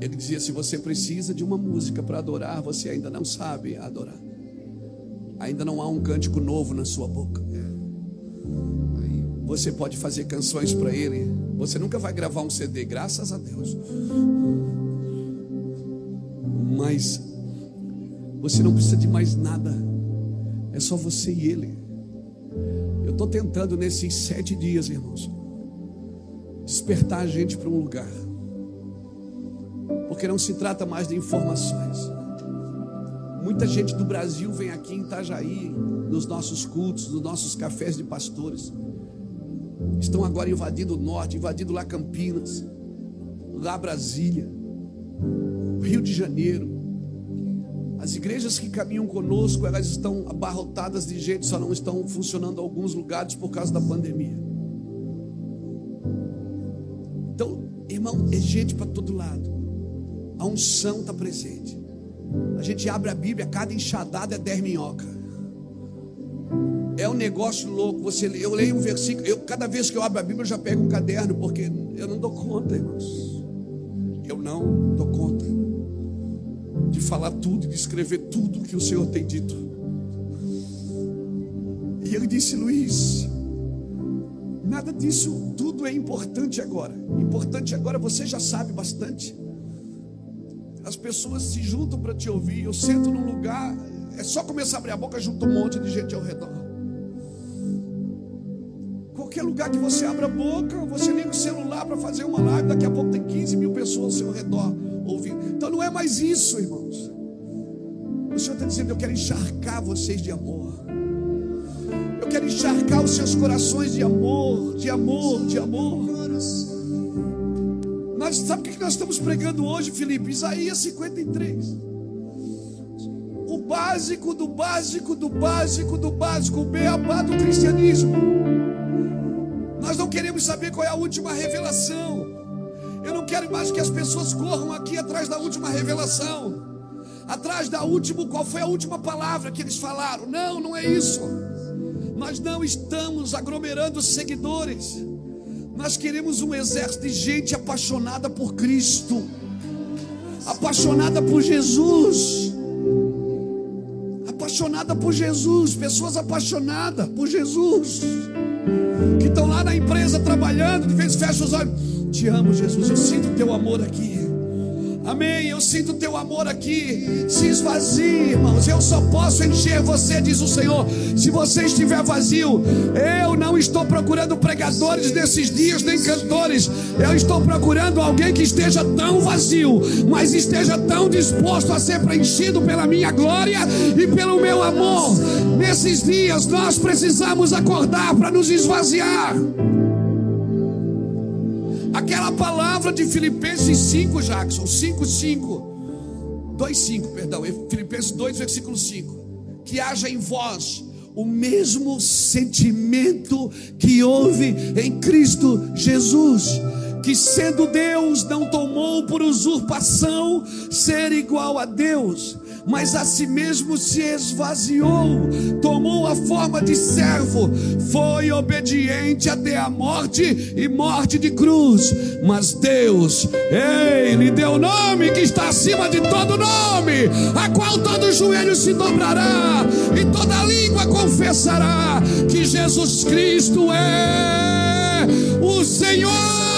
Ele dizia: se você precisa de uma música para adorar, você ainda não sabe adorar. Ainda não há um cântico novo na sua boca. Você pode fazer canções para ele. Você nunca vai gravar um CD, graças a Deus. Mas você não precisa de mais nada. É só você e ele. Eu estou tentando nesses sete dias, irmãos, despertar a gente para um lugar. Porque não se trata mais de informações. Muita gente do Brasil vem aqui em Itajaí, nos nossos cultos, nos nossos cafés de pastores. Estão agora invadindo o norte, invadindo lá Campinas, lá Brasília, Rio de Janeiro. As igrejas que caminham conosco, elas estão abarrotadas de gente, só não estão funcionando em alguns lugares por causa da pandemia. Então, irmão, é gente para todo lado. A unção está presente. A gente abre a Bíblia, cada enxadada é 10 minhoca. É um negócio louco. Você, eu leio um versículo, eu, cada vez que eu abro a Bíblia, eu já pego um caderno, porque eu não dou conta, irmãos. Eu não dou conta falar tudo, de escrever tudo que o Senhor tem dito. E ele disse, Luiz, nada disso, tudo é importante agora. Importante agora, você já sabe bastante. As pessoas se juntam para te ouvir. Eu sento num lugar, é só começar a abrir a boca, junto um monte de gente ao redor. Qualquer lugar que você abra a boca, você liga o celular para fazer uma live, daqui a pouco tem 15 mil pessoas ao seu redor ouvindo. Então não é mais isso, irmãos. O Senhor está dizendo: Eu quero encharcar vocês de amor. Eu quero encharcar os seus corações de amor, de amor, de amor. Nós, sabe o que nós estamos pregando hoje, Felipe? Isaías 53. O básico do básico do básico do básico, o beabá do cristianismo. Nós não queremos saber qual é a última revelação. Eu não quero mais que as pessoas corram aqui atrás da última revelação, atrás da última, qual foi a última palavra que eles falaram. Não, não é isso. Nós não estamos aglomerando seguidores. Nós queremos um exército de gente apaixonada por Cristo, apaixonada por Jesus, apaixonada por Jesus, pessoas apaixonadas por Jesus, que estão lá na empresa trabalhando, de vez fecham os olhos. Te amo, Jesus, eu sinto teu amor aqui. Amém. Eu sinto teu amor aqui. Se esvazie, irmãos. Eu só posso encher você, diz o Senhor. Se você estiver vazio, eu não estou procurando pregadores nesses dias, nem cantores. Eu estou procurando alguém que esteja tão vazio, mas esteja tão disposto a ser preenchido pela minha glória e pelo meu amor. Nesses dias, nós precisamos acordar para nos esvaziar. Palavra de Filipenses 5, Jackson, 5, 5, 2, 5, perdão, Filipenses 2, versículo 5. Que haja em vós o mesmo sentimento que houve em Cristo Jesus, que sendo Deus não tomou por usurpação ser igual a Deus mas a si mesmo se esvaziou, tomou a forma de servo, foi obediente até a morte e morte de cruz. Mas Deus, ei, lhe deu nome que está acima de todo nome, a qual todo joelho se dobrará e toda língua confessará que Jesus Cristo é o Senhor.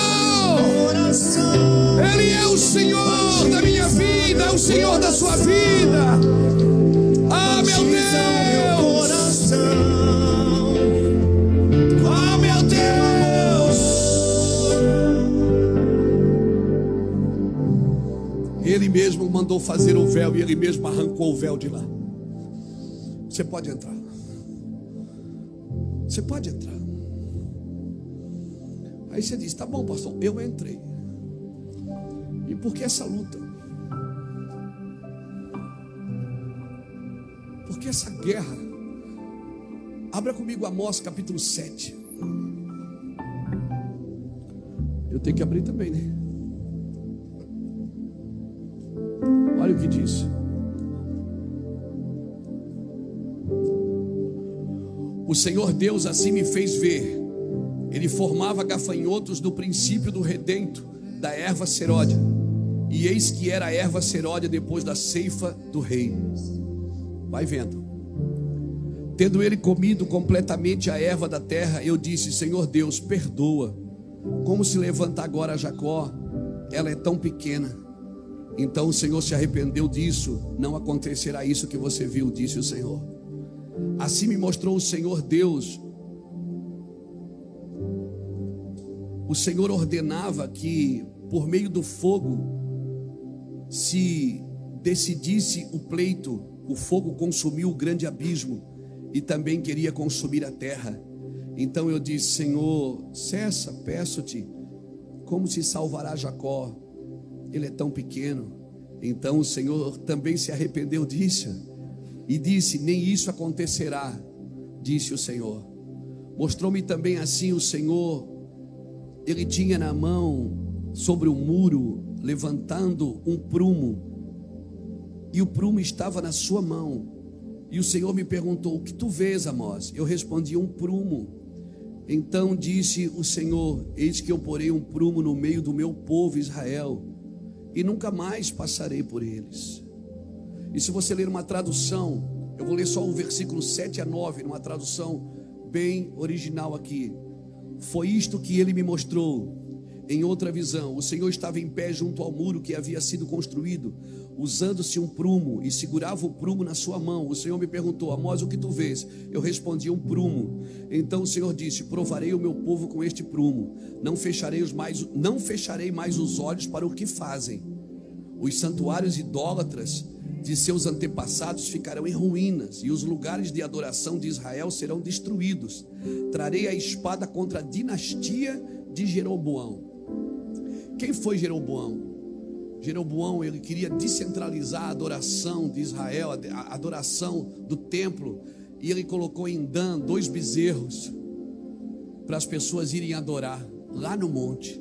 O Senhor da minha vida, é o Senhor da sua vida. Ah, meu Deus! Ah, meu Deus! Ele mesmo mandou fazer o véu e ele mesmo arrancou o véu de lá. Você pode entrar. Você pode entrar. Aí você diz: tá bom, pastor, eu entrei. E por que essa luta? Por que essa guerra? Abra comigo Amós capítulo 7. Eu tenho que abrir também, né? Olha o que diz. O Senhor Deus assim me fez ver. Ele formava gafanhotos do princípio do redento da erva seródia. E eis que era a erva seródia depois da ceifa do rei. Vai vendo. Tendo ele comido completamente a erva da terra, eu disse: Senhor Deus, perdoa. Como se levanta agora Jacó? Ela é tão pequena. Então o Senhor se arrependeu disso. Não acontecerá isso que você viu, disse o Senhor. Assim me mostrou o Senhor Deus. O Senhor ordenava que, por meio do fogo, se decidisse o pleito, o fogo consumiu o grande abismo e também queria consumir a terra. Então eu disse: Senhor, cessa, peço-te, como se salvará Jacó? Ele é tão pequeno. Então o Senhor também se arrependeu disso e disse: Nem isso acontecerá, disse o Senhor. Mostrou-me também assim o Senhor, ele tinha na mão, sobre o muro, levantando um prumo, e o prumo estava na sua mão. E o Senhor me perguntou: O que tu vês, Amós? Eu respondi: Um prumo. Então disse o Senhor: Eis que eu porei um prumo no meio do meu povo Israel, e nunca mais passarei por eles. E se você ler uma tradução, eu vou ler só o versículo 7 a 9, numa tradução bem original aqui. Foi isto que ele me mostrou. Em outra visão, o Senhor estava em pé junto ao muro que havia sido construído, usando-se um prumo e segurava o prumo na sua mão. O Senhor me perguntou: Amós, o que tu vês? Eu respondi: um prumo. Então o Senhor disse: Provarei o meu povo com este prumo. Não fecharei os mais, não fecharei mais os olhos para o que fazem. Os santuários idólatras de seus antepassados ficarão em ruínas, e os lugares de adoração de Israel serão destruídos. Trarei a espada contra a dinastia de Jeroboão. Quem foi Jeroboão? Jeroboão, ele queria descentralizar a adoração de Israel, a adoração do templo, e ele colocou em Dan dois bezerros para as pessoas irem adorar lá no monte.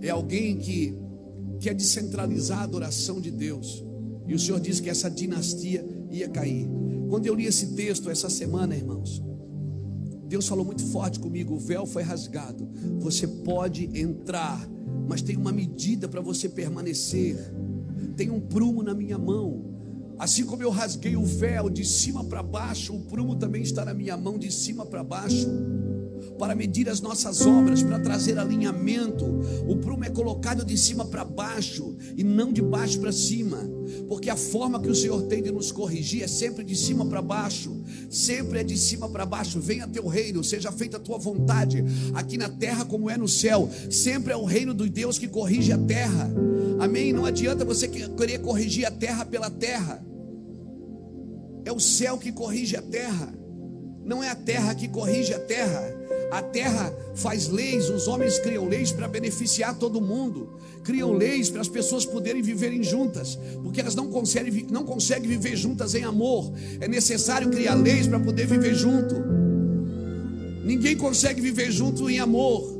É alguém que quer descentralizar a adoração de Deus. E o Senhor disse que essa dinastia ia cair. Quando eu li esse texto essa semana, irmãos, Deus falou muito forte comigo: o véu foi rasgado. Você pode entrar, mas tem uma medida para você permanecer. Tem um prumo na minha mão. Assim como eu rasguei o véu de cima para baixo, o prumo também está na minha mão de cima para baixo para medir as nossas obras, para trazer alinhamento. O prumo é colocado de cima para baixo e não de baixo para cima, porque a forma que o Senhor tem de nos corrigir é sempre de cima para baixo, sempre é de cima para baixo. Venha teu reino, seja feita a tua vontade, aqui na terra como é no céu. Sempre é o reino de Deus que corrige a terra. Amém? Não adianta você querer corrigir a terra pela terra. É o céu que corrige a terra. Não é a terra que corrige a terra. A terra faz leis, os homens criam leis para beneficiar todo mundo, criam leis para as pessoas poderem viverem juntas, porque elas não conseguem, não conseguem viver juntas em amor. É necessário criar leis para poder viver junto. Ninguém consegue viver junto em amor.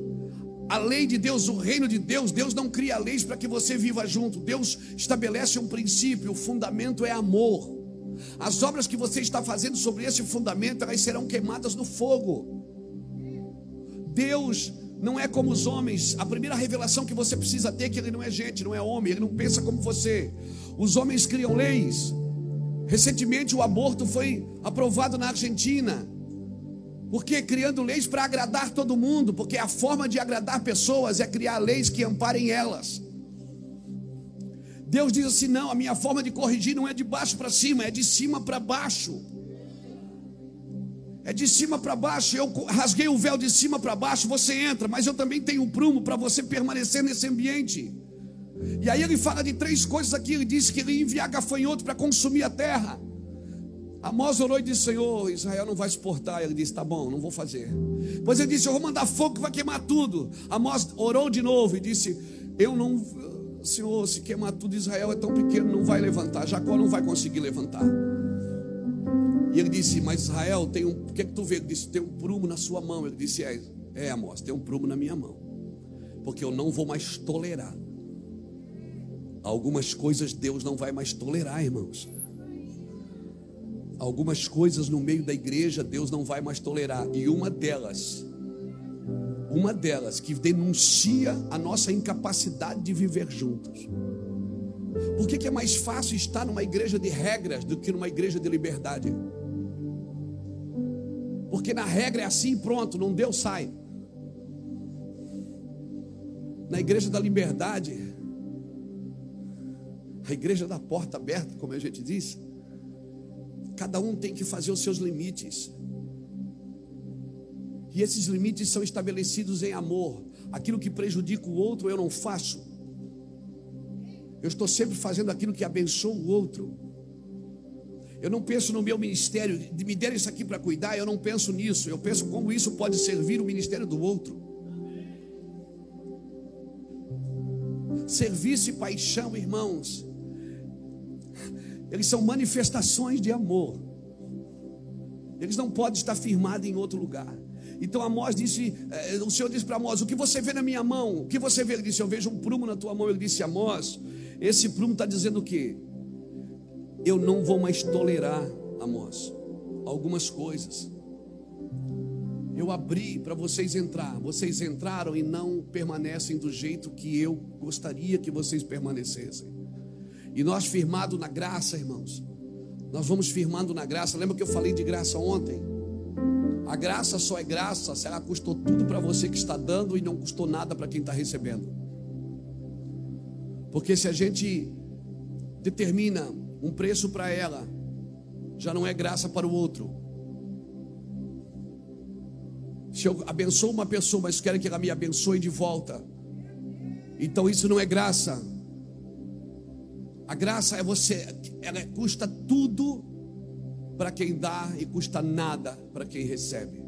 A lei de Deus, o reino de Deus, Deus não cria leis para que você viva junto. Deus estabelece um princípio, o fundamento é amor. As obras que você está fazendo sobre esse fundamento, elas serão queimadas no fogo. Deus não é como os homens. A primeira revelação que você precisa ter é que ele não é gente, não é homem, ele não pensa como você. Os homens criam leis. Recentemente o aborto foi aprovado na Argentina. Porque criando leis para agradar todo mundo, porque a forma de agradar pessoas é criar leis que amparem elas. Deus diz assim: não, a minha forma de corrigir não é de baixo para cima, é de cima para baixo é de cima para baixo. Eu rasguei o véu de cima para baixo, você entra, mas eu também tenho um prumo para você permanecer nesse ambiente. E aí ele fala de três coisas aqui. Ele disse que ele ia enviar gafanhoto para consumir a terra. Amós orou e disse: Senhor, Israel não vai exportar. Ele disse: Tá bom, não vou fazer. Depois ele disse: Eu vou mandar fogo que vai queimar tudo. Amós orou de novo e disse: Eu não, Senhor, se queimar tudo, Israel é tão pequeno, não vai levantar. Jacó não vai conseguir levantar. E ele disse: Mas Israel, tem um. O que é que tu vê? Ele disse: Tem um prumo na sua mão. Ele disse: É, é Amós, tem um prumo na minha mão. Porque eu não vou mais tolerar. Algumas coisas Deus não vai mais tolerar, irmãos. Algumas coisas no meio da igreja Deus não vai mais tolerar. E uma delas, uma delas que denuncia a nossa incapacidade de viver juntos. Por que, que é mais fácil estar numa igreja de regras do que numa igreja de liberdade? Porque na regra é assim, pronto, não deu, sai. Na igreja da liberdade, a igreja da porta aberta, como a gente diz, cada um tem que fazer os seus limites. E esses limites são estabelecidos em amor. Aquilo que prejudica o outro eu não faço. Eu estou sempre fazendo aquilo que abençoa o outro. Eu não penso no meu ministério, me deram isso aqui para cuidar, eu não penso nisso. Eu penso como isso pode servir o ministério do outro. Serviço e paixão, irmãos, eles são manifestações de amor. Eles não podem estar firmados em outro lugar. Então Amós disse, eh, o Senhor disse para Amós: O que você vê na minha mão? O que você vê? Ele disse: Eu vejo um prumo na tua mão. Ele disse: Amós, esse prumo está dizendo o quê? Eu não vou mais tolerar, Amós, algumas coisas. Eu abri para vocês entrar, vocês entraram e não permanecem do jeito que eu gostaria que vocês permanecessem. E nós firmado na graça, irmãos, nós vamos firmando na graça. Lembra que eu falei de graça ontem? A graça só é graça se ela custou tudo para você que está dando e não custou nada para quem está recebendo. Porque se a gente determina um preço para ela, já não é graça para o outro. Se eu abençoo uma pessoa, mas quero que ela me abençoe de volta, então isso não é graça. A graça é você, ela custa tudo para quem dá e custa nada para quem recebe.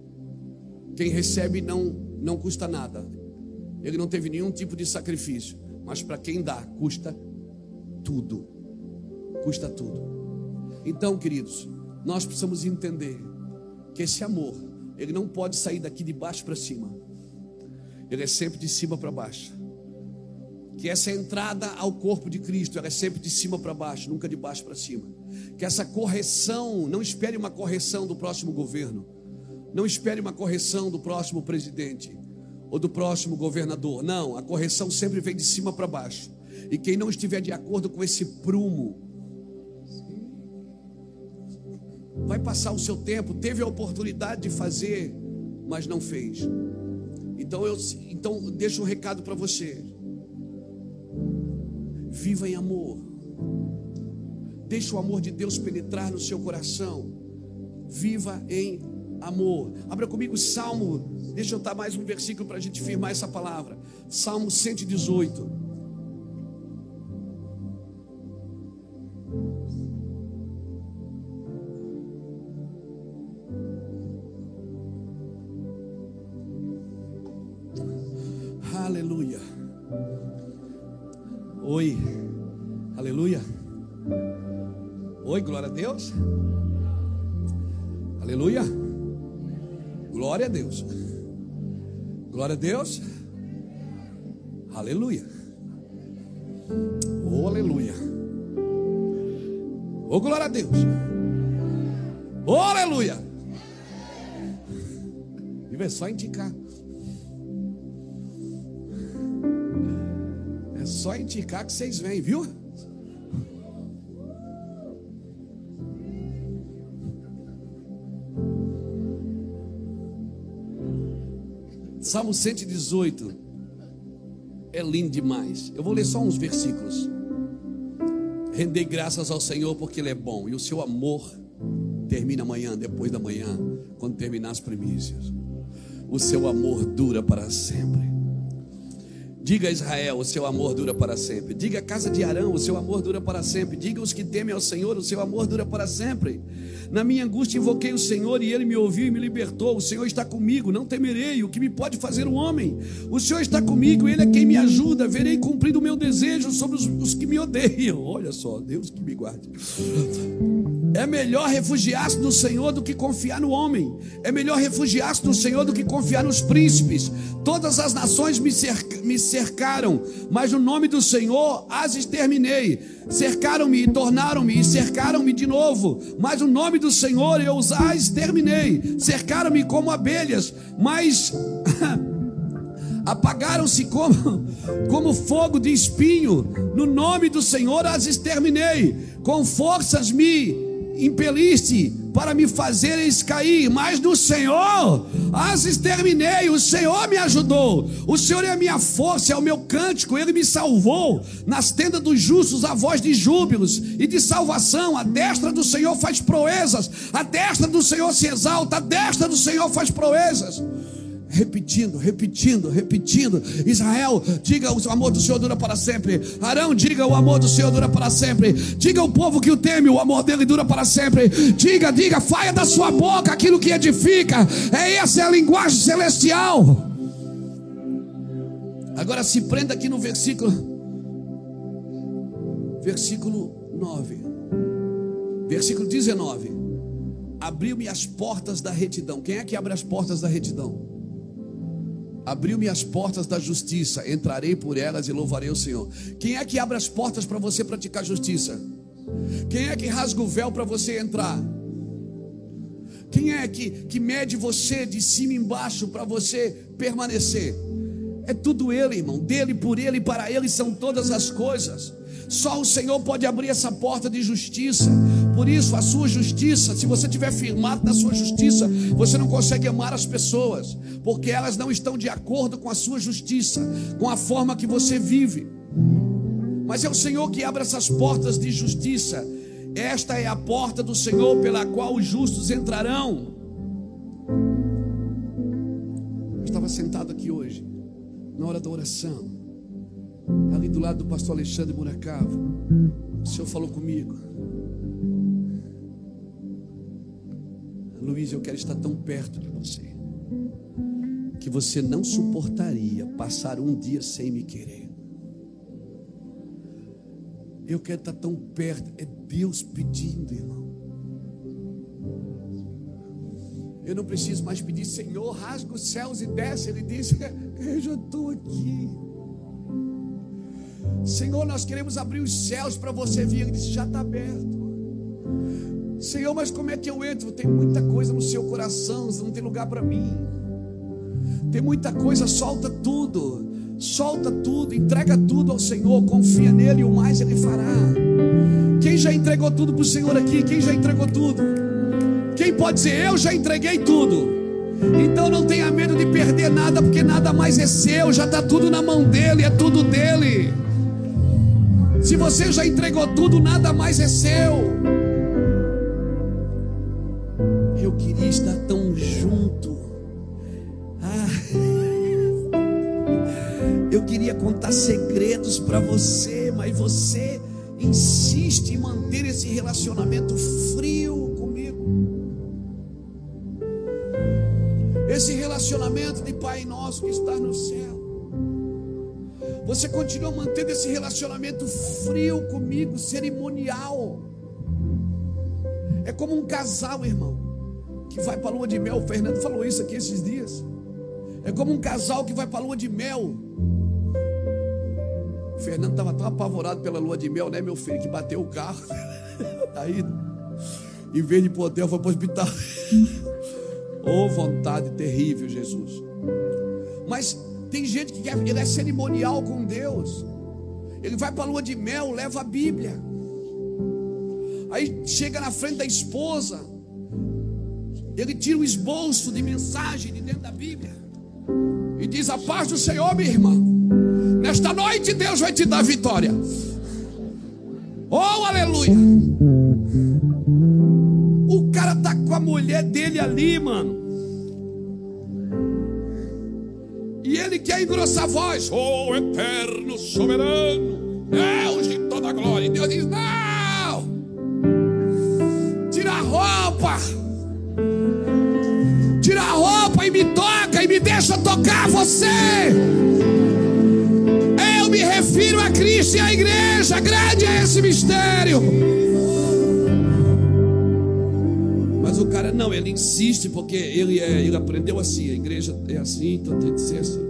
Quem recebe não não custa nada. Ele não teve nenhum tipo de sacrifício, mas para quem dá custa tudo. Custa tudo. Então, queridos, nós precisamos entender que esse amor, ele não pode sair daqui de baixo para cima. Ele é sempre de cima para baixo. Que essa entrada ao corpo de Cristo, ela é sempre de cima para baixo, nunca de baixo para cima. Que essa correção, não espere uma correção do próximo governo. Não espere uma correção do próximo presidente ou do próximo governador. Não, a correção sempre vem de cima para baixo. E quem não estiver de acordo com esse prumo, vai passar o seu tempo, teve a oportunidade de fazer, mas não fez. Então eu então deixo um recado para você. Viva em amor. Deixe o amor de Deus penetrar no seu coração. Viva em amor. Abra comigo o Salmo. Deixa eu dar mais um versículo para a gente firmar essa palavra. Salmo 118. Glória a Deus. Aleluia. Oh, aleluia. Oh, glória a Deus. Oh, aleluia. E é só indicar. só indicar que vocês vêm, viu? Salmo 118 é lindo demais. Eu vou ler só uns versículos. Rendei graças ao Senhor porque Ele é bom e o seu amor termina amanhã, depois da manhã, quando terminar as primícias. O seu amor dura para sempre. Diga a Israel, o seu amor dura para sempre. Diga a casa de Arão, o seu amor dura para sempre. Diga os que temem ao Senhor, o seu amor dura para sempre. Na minha angústia invoquei o Senhor e ele me ouviu e me libertou. O Senhor está comigo, não temerei. O que me pode fazer o um homem? O Senhor está comigo, ele é quem me ajuda. Verei cumprido o meu desejo sobre os, os que me odeiam. <laughs> Olha só, Deus que me guarde. É melhor refugiar-se no Senhor do que confiar no homem. É melhor refugiar-se no Senhor do que confiar nos príncipes. Todas as nações me, cerca, me cercaram, mas no nome do Senhor as exterminei. Cercaram-me e tornaram-me e cercaram-me de novo, mas no nome do Senhor eu os exterminei. Cercaram-me como abelhas, mas <laughs> apagaram-se como, como fogo de espinho. No nome do Senhor as exterminei. Com forças me impeliste para me fazeres cair, mas do Senhor as exterminei. O Senhor me ajudou. O Senhor é a minha força, é o meu cântico. Ele me salvou. Nas tendas dos justos, a voz de júbilos e de salvação. A destra do Senhor faz proezas. A destra do Senhor se exalta. A destra do Senhor faz proezas repetindo, repetindo, repetindo. Israel, diga o amor do Senhor dura para sempre. Arão, diga o amor do Senhor dura para sempre. Diga o povo que o teme, o amor dele dura para sempre. Diga, diga, faia da sua boca aquilo que edifica. É essa é a linguagem celestial. Agora se prenda aqui no versículo versículo 9. Versículo 19. Abriu-me as portas da retidão. Quem é que abre as portas da retidão? Abriu-me as portas da justiça, entrarei por elas e louvarei o Senhor. Quem é que abre as portas para você praticar justiça? Quem é que rasga o véu para você entrar? Quem é que, que mede você de cima embaixo para você permanecer? É tudo Ele, irmão. Dele, por Ele e para Ele são todas as coisas. Só o Senhor pode abrir essa porta de justiça. Por isso, a sua justiça, se você estiver firmado na sua justiça, você não consegue amar as pessoas, porque elas não estão de acordo com a sua justiça, com a forma que você vive. Mas é o Senhor que abre essas portas de justiça. Esta é a porta do Senhor pela qual os justos entrarão. Eu estava sentado aqui hoje, na hora da oração ali do lado do pastor Alexandre Muracava. O Senhor falou comigo. Luiz, eu quero estar tão perto de você que você não suportaria passar um dia sem me querer. Eu quero estar tão perto, é Deus pedindo, irmão. Eu não preciso mais pedir, Senhor, rasga os céus e desce. Ele disse, <laughs> eu já estou aqui. Senhor, nós queremos abrir os céus para você vir. Ele disse: já está aberto. Senhor, mas como é que eu entro? Tem muita coisa no seu coração, não tem lugar para mim. Tem muita coisa, solta tudo. Solta tudo, entrega tudo ao Senhor, confia nele e o mais ele fará. Quem já entregou tudo para o Senhor aqui? Quem já entregou tudo? Quem pode dizer, eu já entreguei tudo? Então não tenha medo de perder nada, porque nada mais é seu, já está tudo na mão dele, é tudo dele. Se você já entregou tudo, nada mais é seu. Eu queria estar tão junto. Ah, eu queria contar segredos para você, mas você insiste em manter esse relacionamento frio comigo. Esse relacionamento de Pai Nosso que está no céu. Você continua mantendo esse relacionamento frio comigo, cerimonial. É como um casal, irmão, que vai para a lua de mel. O Fernando falou isso aqui esses dias. É como um casal que vai para a lua de mel. O Fernando estava tão apavorado pela lua de mel, né, meu filho, que bateu o carro. <laughs> Aí, em vez de ir para o hotel, foi para o hospital. <laughs> oh, vontade terrível, Jesus. Mas tem gente que quer, ele é cerimonial com Deus. Ele vai para a lua de mel, leva a Bíblia. Aí chega na frente da esposa. Ele tira o esboço de mensagem de dentro da Bíblia. E diz: A paz do Senhor, minha irmã. Nesta noite Deus vai te dar vitória. Oh, aleluia. O cara tá com a mulher dele ali, mano. E ele quer engrossar a voz. Oh, eterno soberano, Deus de toda glória. E Deus diz: Não, tira a roupa, toca e me deixa tocar você. Eu me refiro a Cristo e à igreja. Grande é esse mistério. cara, não, ele insiste porque ele, é, ele aprendeu assim, a igreja é assim, então tem que ser assim.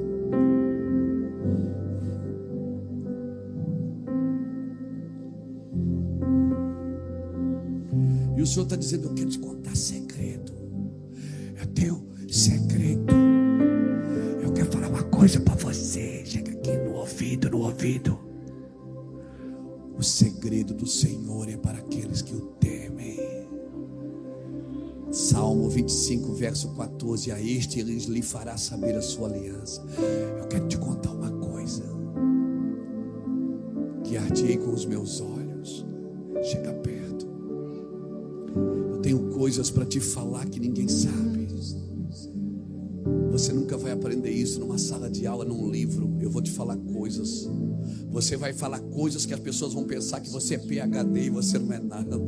E o Senhor está dizendo: Eu quero te contar segredo. Eu tenho segredo. Coisa para você. Chega aqui no ouvido, no ouvido. O segredo do Senhor é para aqueles que o temem. Salmo 25, verso 14: A este ele lhe fará saber a sua aliança. Eu quero te contar uma coisa. Que ardiei com os meus olhos. Chega perto. Eu tenho coisas para te falar que ninguém sabe. Você nunca vai aprender isso numa sala de aula, num livro. Eu vou te falar coisas. Você vai falar coisas que as pessoas vão pensar que você é PhD e você não é nada.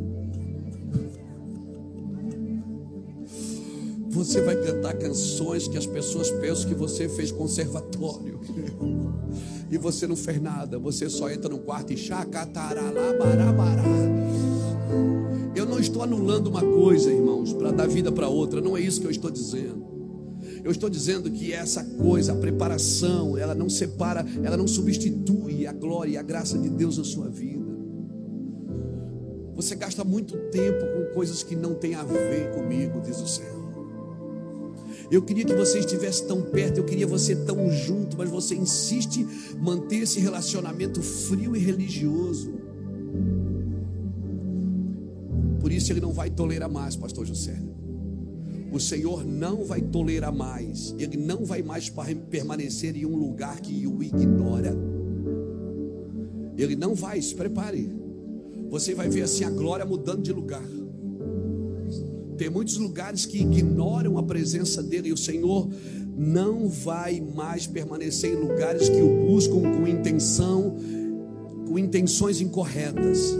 Você vai cantar canções que as pessoas pensam que você fez conservatório. E você não fez nada. Você só entra no quarto e chacataralá, barabará. Eu não estou anulando uma coisa, irmãos, para dar vida para outra. Não é isso que eu estou dizendo. Eu estou dizendo que essa coisa, a preparação, ela não separa, ela não substitui a glória e a graça de Deus na sua vida. Você gasta muito tempo com coisas que não têm a ver comigo, diz o Senhor. Eu queria que você estivesse tão perto, eu queria você tão junto, mas você insiste manter esse relacionamento frio e religioso. Por isso ele não vai tolerar mais, pastor José. O Senhor não vai tolerar mais, ele não vai mais permanecer em um lugar que o ignora. Ele não vai, se prepare. Você vai ver assim a glória mudando de lugar. Tem muitos lugares que ignoram a presença dele e o Senhor não vai mais permanecer em lugares que o buscam com intenção, com intenções incorretas,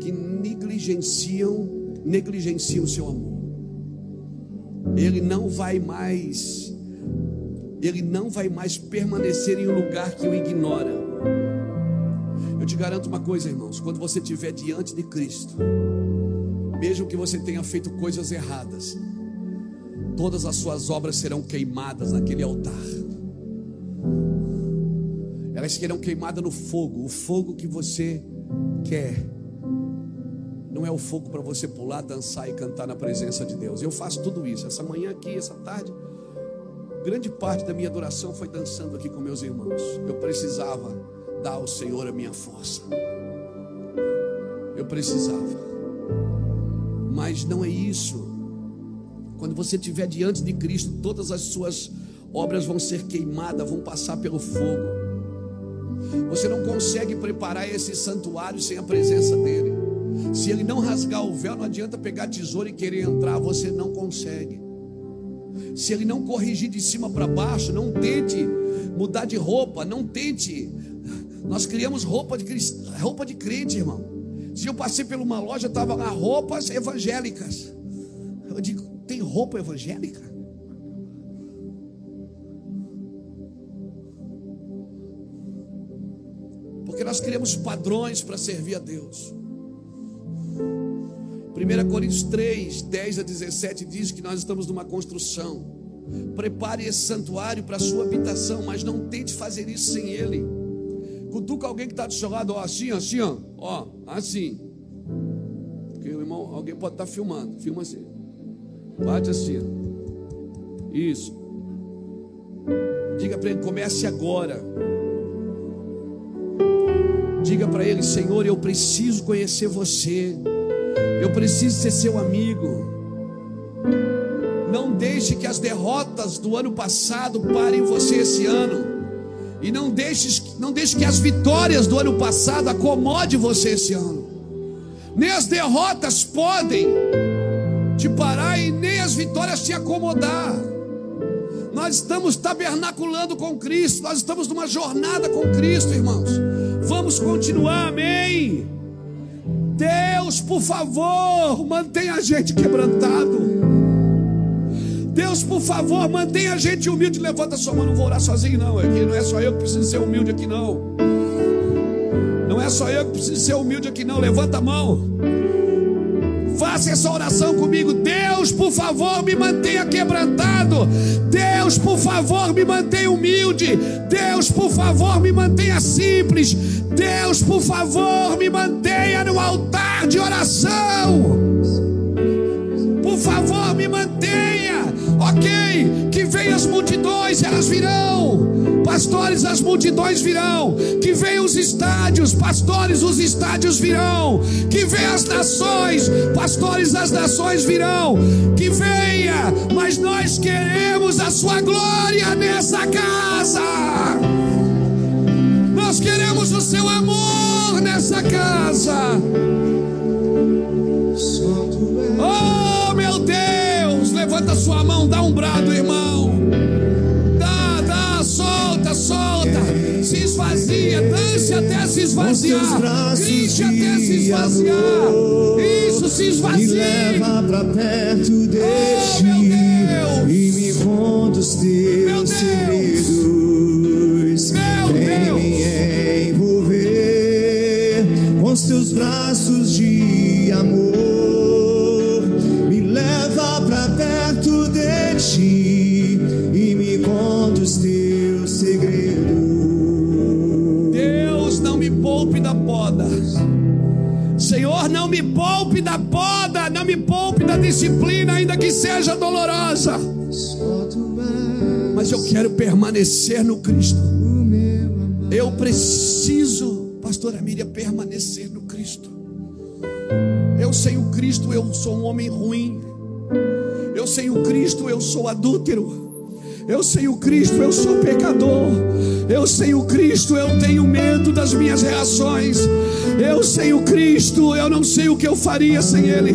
que negligenciam, negligenciam o seu amor. Ele não vai mais ele não vai mais permanecer em um lugar que o ignora. Eu te garanto uma coisa, irmãos, quando você estiver diante de Cristo, mesmo que você tenha feito coisas erradas, todas as suas obras serão queimadas naquele altar. Elas serão queimadas no fogo, o fogo que você quer. Não é o fogo para você pular, dançar e cantar na presença de Deus. Eu faço tudo isso. Essa manhã aqui, essa tarde, grande parte da minha adoração foi dançando aqui com meus irmãos. Eu precisava dar ao Senhor a minha força. Eu precisava. Mas não é isso. Quando você estiver diante de Cristo, todas as suas obras vão ser queimadas, vão passar pelo fogo. Você não consegue preparar esse santuário sem a presença dEle. Se ele não rasgar o véu, não adianta pegar tesouro e querer entrar, você não consegue. Se ele não corrigir de cima para baixo, não tente mudar de roupa, não tente. Nós criamos roupa de, roupa de crente, irmão. Se eu passei por uma loja, estava lá roupas evangélicas. Eu digo, tem roupa evangélica? Porque nós criamos padrões para servir a Deus. 1 Coríntios 3, 10 a 17 diz que nós estamos numa construção. Prepare esse santuário para a sua habitação, mas não tente fazer isso sem ele. Cutuca alguém que está do seu lado, ó, assim, assim, ó, ó, assim. Porque o irmão, alguém pode estar tá filmando, filma assim. Bate assim. Isso. Diga para ele, comece agora. Diga para ele, Senhor, eu preciso conhecer você. Eu preciso ser seu amigo. Não deixe que as derrotas do ano passado parem você esse ano. E não deixe, não deixe que as vitórias do ano passado acomode você esse ano. Nem as derrotas podem te parar e nem as vitórias te acomodar. Nós estamos tabernaculando com Cristo, nós estamos numa jornada com Cristo, irmãos. Vamos continuar, amém. Deus, por favor, mantenha a gente quebrantado. Deus, por favor, mantenha a gente humilde. Levanta sua mão, não vou orar sozinho, não. Aqui não é só eu que preciso ser humilde aqui, não. Não é só eu que preciso ser humilde aqui, não. Levanta a mão. Faça essa oração comigo. Deus, por favor, me mantenha quebrantado. Deus, por favor, me mantenha humilde. Deus, por favor, me mantenha simples. Deus, por favor, me mantenha no altar de oração. Por favor, me mantenha. Ok, que venham as multidões, elas virão. Pastores, as multidões virão. Que venham os estádios, pastores, os estádios virão. Que venham as nações, pastores, as nações virão. Que venha, mas nós queremos a sua glória nessa casa. Queremos o seu amor nessa casa. Oh, meu Deus, levanta sua mão, dá um brado, irmão. Dá, dá, solta, solta. Se esvazia, dance até se esvaziar. Grite até se esvaziar. Isso, se esvazia. Me leva pra perto de me poupe da disciplina, ainda que seja dolorosa. Mas eu quero permanecer no Cristo. Eu preciso, pastora Miriam, permanecer no Cristo. Eu sem o Cristo eu sou um homem ruim. Eu sem o Cristo eu sou adúltero. Eu sem o Cristo eu sou pecador. Eu sem o Cristo eu tenho medo das minhas reações. Eu sem o Cristo eu não sei o que eu faria sem Ele.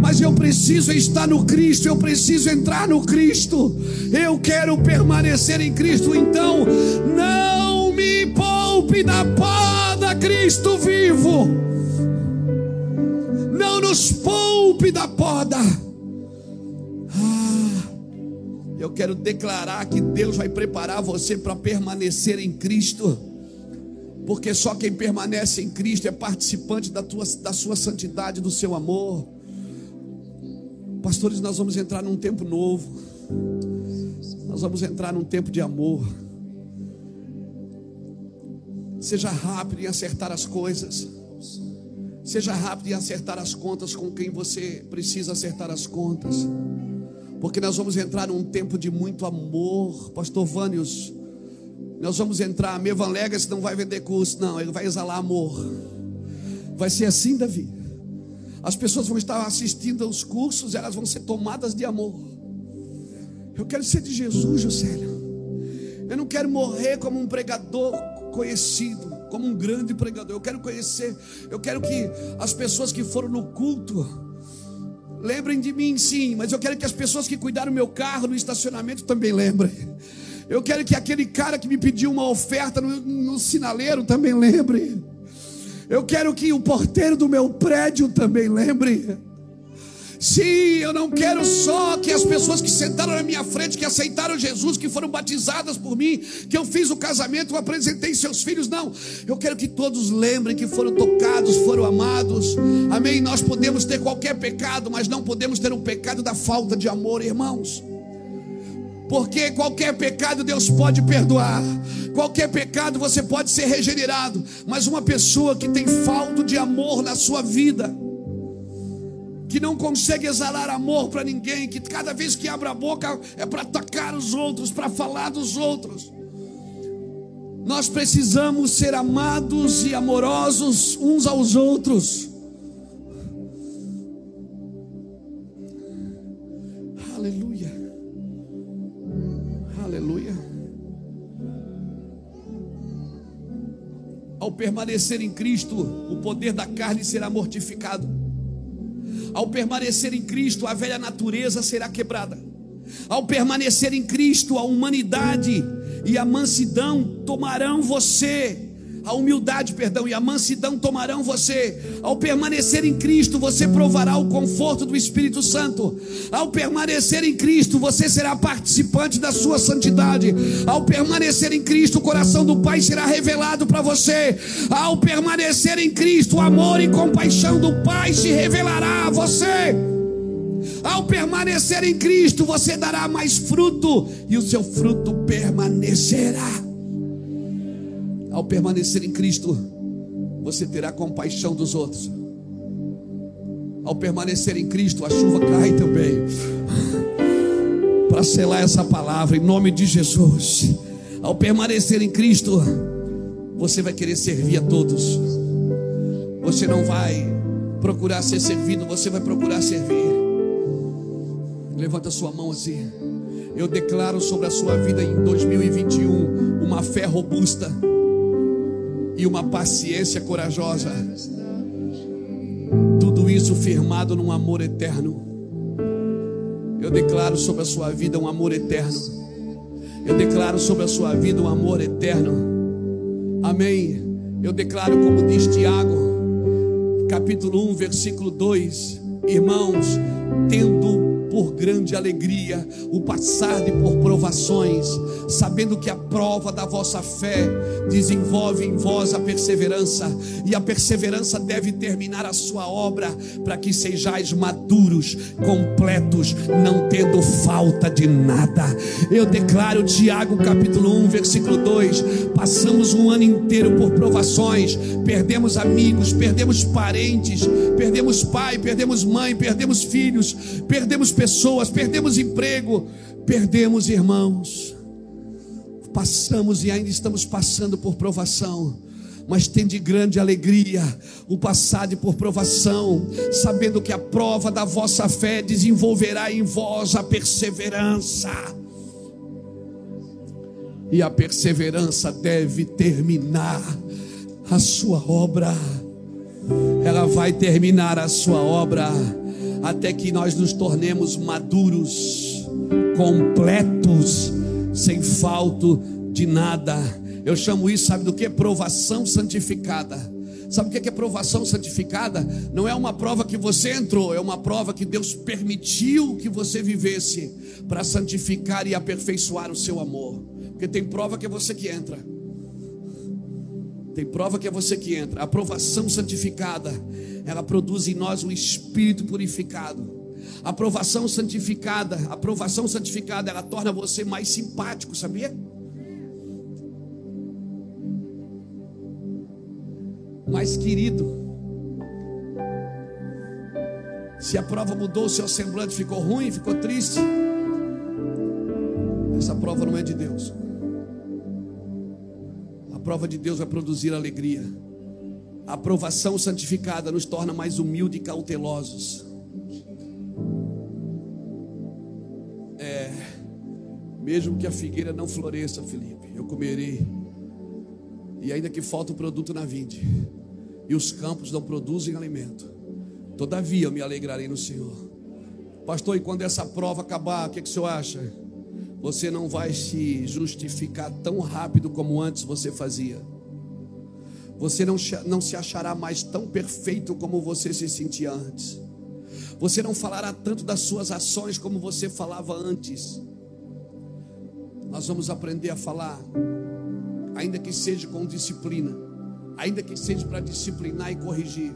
Mas eu preciso estar no Cristo, eu preciso entrar no Cristo. Eu quero permanecer em Cristo. Então, não me poupe da poda, Cristo vivo. Não nos poupe da poda. Eu quero declarar que Deus vai preparar você para permanecer em Cristo. Porque só quem permanece em Cristo é participante da, tua, da sua santidade, do seu amor. Pastores, nós vamos entrar num tempo novo. Nós vamos entrar num tempo de amor. Seja rápido em acertar as coisas. Seja rápido em acertar as contas com quem você precisa acertar as contas. Porque nós vamos entrar num tempo de muito amor. Pastor Vânios, nós vamos entrar. Mevan Legacy não vai vender curso, não. Ele vai exalar amor. Vai ser assim, Davi. As pessoas vão estar assistindo aos cursos, elas vão ser tomadas de amor. Eu quero ser de Jesus, Juscelio. Eu não quero morrer como um pregador conhecido, como um grande pregador. Eu quero conhecer, eu quero que as pessoas que foram no culto lembrem de mim, sim, mas eu quero que as pessoas que cuidaram meu carro no estacionamento também lembrem. Eu quero que aquele cara que me pediu uma oferta no, no sinaleiro também lembre. Eu quero que o porteiro do meu prédio também lembre. Sim, eu não quero só que as pessoas que sentaram na minha frente, que aceitaram Jesus, que foram batizadas por mim, que eu fiz o casamento, eu apresentei seus filhos, não. Eu quero que todos lembrem que foram tocados, foram amados. Amém. Nós podemos ter qualquer pecado, mas não podemos ter um pecado da falta de amor, irmãos. Porque qualquer pecado Deus pode perdoar, qualquer pecado você pode ser regenerado, mas uma pessoa que tem falta de amor na sua vida, que não consegue exalar amor para ninguém, que cada vez que abre a boca é para atacar os outros, para falar dos outros. Nós precisamos ser amados e amorosos uns aos outros. Aleluia. Aleluia. Ao permanecer em Cristo, o poder da carne será mortificado. Ao permanecer em Cristo, a velha natureza será quebrada. Ao permanecer em Cristo, a humanidade e a mansidão tomarão você. A humildade, perdão, e a mansidão tomarão você. Ao permanecer em Cristo, você provará o conforto do Espírito Santo. Ao permanecer em Cristo, você será participante da sua santidade. Ao permanecer em Cristo, o coração do Pai será revelado para você. Ao permanecer em Cristo, o amor e compaixão do Pai se revelará a você. Ao permanecer em Cristo, você dará mais fruto e o seu fruto permanecerá. Ao permanecer em Cristo, você terá compaixão dos outros. Ao permanecer em Cristo, a chuva cai também. Para selar essa palavra em nome de Jesus. Ao permanecer em Cristo, você vai querer servir a todos. Você não vai procurar ser servido, você vai procurar servir. Levanta sua mão assim. Eu declaro sobre a sua vida em 2021 uma fé robusta e uma paciência corajosa. Tudo isso firmado num amor eterno. Eu declaro sobre a sua vida um amor eterno. Eu declaro sobre a sua vida um amor eterno. Amém. Eu declaro, como diz Tiago, capítulo 1, versículo 2: Irmãos, tendo por grande alegria o passar de por provações, sabendo que a prova da vossa fé desenvolve em vós a perseverança, e a perseverança deve terminar a sua obra, para que sejais maduros, completos, não tendo falta de nada. Eu declaro Tiago capítulo 1, versículo 2: passamos um ano inteiro por provações, perdemos amigos, perdemos parentes, perdemos pai, perdemos mãe, perdemos filhos, perdemos pessoas, perdemos emprego, perdemos irmãos. Passamos e ainda estamos passando por provação mas tem de grande alegria o passar de por provação, sabendo que a prova da vossa fé desenvolverá em vós a perseverança. E a perseverança deve terminar a sua obra. Ela vai terminar a sua obra até que nós nos tornemos maduros, completos, sem falta de nada. Eu chamo isso, sabe do que? Provação santificada. Sabe o que é provação santificada? Não é uma prova que você entrou, é uma prova que Deus permitiu que você vivesse para santificar e aperfeiçoar o seu amor. Porque tem prova que é você que entra. Tem prova que é você que entra. A aprovação santificada, ela produz em nós um espírito purificado. A aprovação santificada, a aprovação santificada, ela torna você mais simpático, sabia? Mais querido. Se a prova mudou, o seu semblante ficou ruim, ficou triste, essa prova não é de Deus prova de Deus vai produzir alegria. A aprovação santificada nos torna mais humildes e cautelosos. É, mesmo que a figueira não floresça, Felipe, eu comerei. E ainda que falta o produto na vinde, e os campos não produzem alimento, todavia eu me alegrarei no Senhor. Pastor, e quando essa prova acabar, o que, que o senhor acha? Você não vai se justificar tão rápido como antes você fazia. Você não, não se achará mais tão perfeito como você se sentia antes. Você não falará tanto das suas ações como você falava antes. Nós vamos aprender a falar, ainda que seja com disciplina, ainda que seja para disciplinar e corrigir,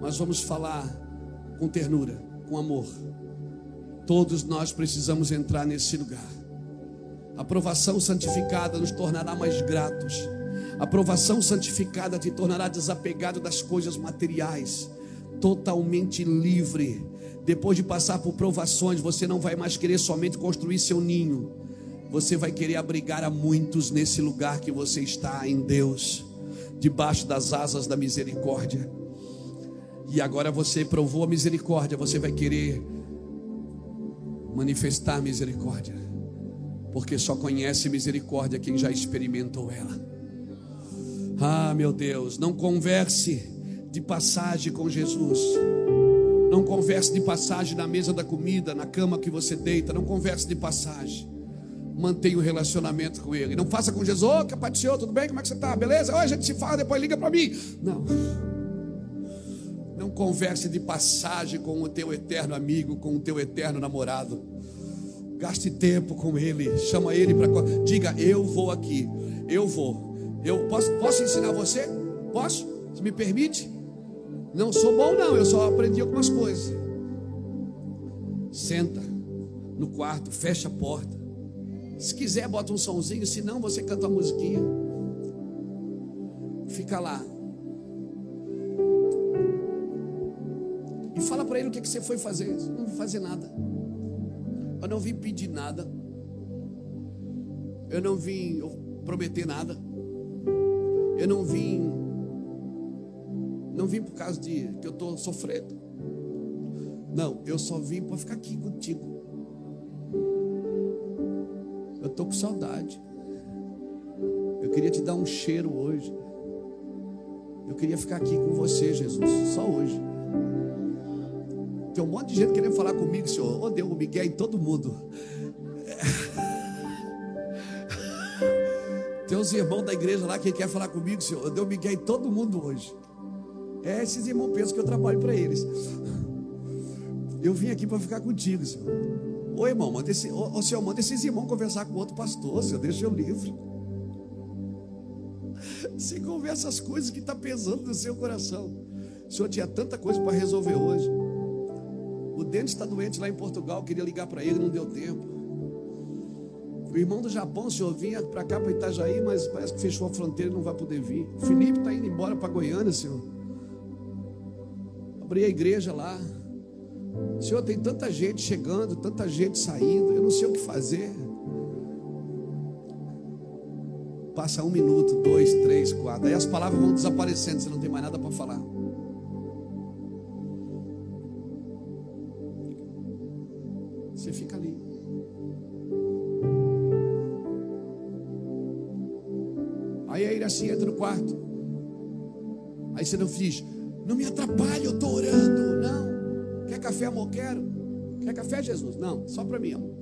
mas vamos falar com ternura, com amor. Todos nós precisamos entrar nesse lugar. A aprovação santificada nos tornará mais gratos. A aprovação santificada te tornará desapegado das coisas materiais, totalmente livre. Depois de passar por provações, você não vai mais querer somente construir seu ninho. Você vai querer abrigar a muitos nesse lugar que você está em Deus, debaixo das asas da misericórdia. E agora você provou a misericórdia, você vai querer manifestar misericórdia, porque só conhece misericórdia quem já experimentou ela. Ah, meu Deus, não converse de passagem com Jesus. Não converse de passagem na mesa da comida, na cama que você deita. Não converse de passagem. Mantenha o um relacionamento com Ele. Não faça com Jesus, ô, oh, Senhor, tudo bem? Como é que você está? Beleza? Hoje a gente se fala, depois liga para mim. Não. Não converse de passagem com o teu eterno amigo, com o teu eterno namorado. Gaste tempo com ele, chama ele para. Diga, eu vou aqui, eu vou. Eu posso, posso ensinar você? Posso? Você me permite? Não sou bom, não, eu só aprendi algumas coisas. Senta no quarto, fecha a porta. Se quiser, bota um sonzinho, se não, você canta uma musiquinha. Fica lá. E fala para ele o que, que você foi fazer. Não vou fazer nada. Eu não vim pedir nada. Eu não vim prometer nada. Eu não vim. Não vim por causa de que eu estou sofrendo. Não, eu só vim para ficar aqui contigo. Eu estou com saudade. Eu queria te dar um cheiro hoje. Eu queria ficar aqui com você, Jesus, só hoje. Tem um monte de gente querendo falar comigo, Senhor. Oh, deu Miguel em todo mundo. Tem uns irmãos da igreja lá que quer falar comigo, Senhor. Eu o Miguel em todo mundo hoje. É, esses irmãos pensam que eu trabalho para eles. Eu vim aqui para ficar contigo, Senhor. Ô irmão, manda esse, ô, ô, senhor, manda esses irmãos conversar com outro pastor, Senhor, deixa eu livre. Você conversa as coisas que está pesando no seu coração. O senhor tinha tanta coisa para resolver hoje. Denis está doente lá em Portugal, queria ligar para ele, não deu tempo. O irmão do Japão, o senhor vinha para cá, para Itajaí, mas parece que fechou a fronteira e não vai poder vir. O Felipe está indo embora para Goiânia, senhor. Abri a igreja lá. Senhor, tem tanta gente chegando, tanta gente saindo, eu não sei o que fazer. Passa um minuto, dois, três, quatro. Aí as palavras vão desaparecendo, você não tem mais nada para falar. Aí você não diz, não me atrapalhe, eu estou orando. Não. Quer café, amor? Quero. Quer café, Jesus? Não, só para mim, amor.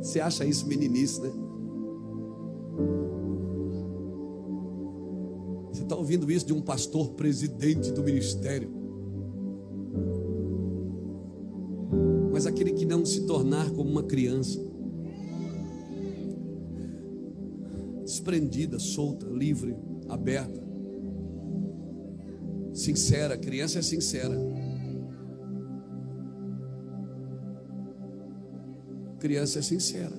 Você acha isso meninice, né? Você está ouvindo isso de um pastor presidente do ministério. Mas aquele que não se tornar como uma criança, desprendida, solta, livre, aberta, sincera, criança é sincera. Criança é sincera.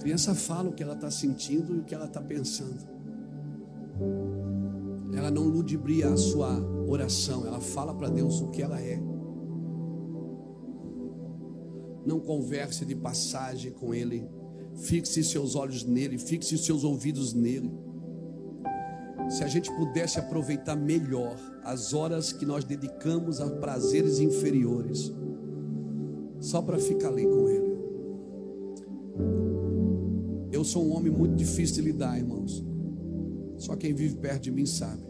Criança fala o que ela está sentindo e o que ela está pensando. Ela não ludibria a sua oração, ela fala para Deus o que ela é. Não converse de passagem com Ele. Fixe seus olhos nele, fixe seus ouvidos nele. Se a gente pudesse aproveitar melhor as horas que nós dedicamos a prazeres inferiores, só para ficar ali com Ele. Eu sou um homem muito difícil de lidar, irmãos. Só quem vive perto de mim sabe.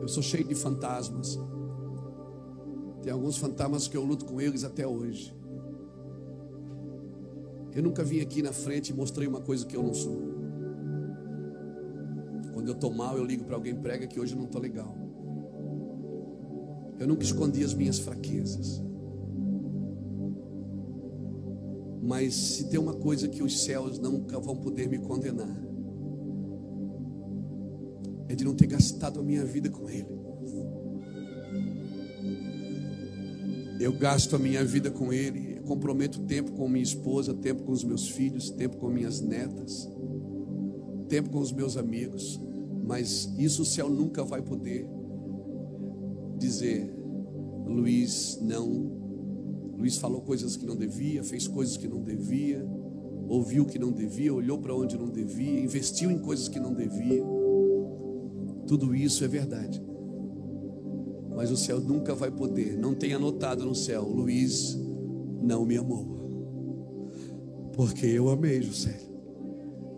Eu sou cheio de fantasmas. Tem alguns fantasmas que eu luto com eles até hoje. Eu nunca vim aqui na frente e mostrei uma coisa que eu não sou. Quando eu estou mal, eu ligo para alguém prega que hoje eu não estou legal. Eu nunca escondi as minhas fraquezas. Mas se tem uma coisa que os céus nunca vão poder me condenar, é de não ter gastado a minha vida com Ele. Eu gasto a minha vida com Ele, comprometo tempo com minha esposa, tempo com os meus filhos, tempo com minhas netas, tempo com os meus amigos, mas isso o céu nunca vai poder dizer, Luiz, não. Luiz falou coisas que não devia, fez coisas que não devia, ouviu que não devia, olhou para onde não devia, investiu em coisas que não devia. Tudo isso é verdade. Mas o céu nunca vai poder, não tem anotado no céu, Luiz não me amou. Porque eu amei José.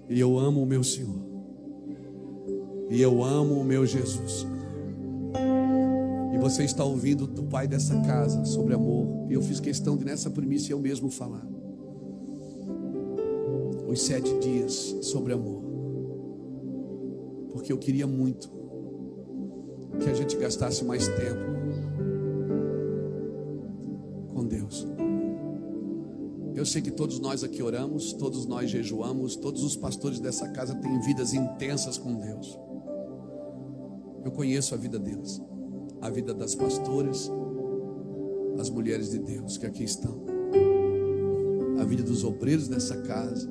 E eu amo o meu Senhor. E eu amo o meu Jesus. E você está ouvindo do pai dessa casa sobre amor. E eu fiz questão de nessa primícia eu mesmo falar. Os sete dias sobre amor. Porque eu queria muito que a gente gastasse mais tempo com Deus. Eu sei que todos nós aqui oramos, todos nós jejuamos, todos os pastores dessa casa têm vidas intensas com Deus. Eu conheço a vida deles, a vida das pastoras, as mulheres de Deus que aqui estão, a vida dos obreiros dessa casa.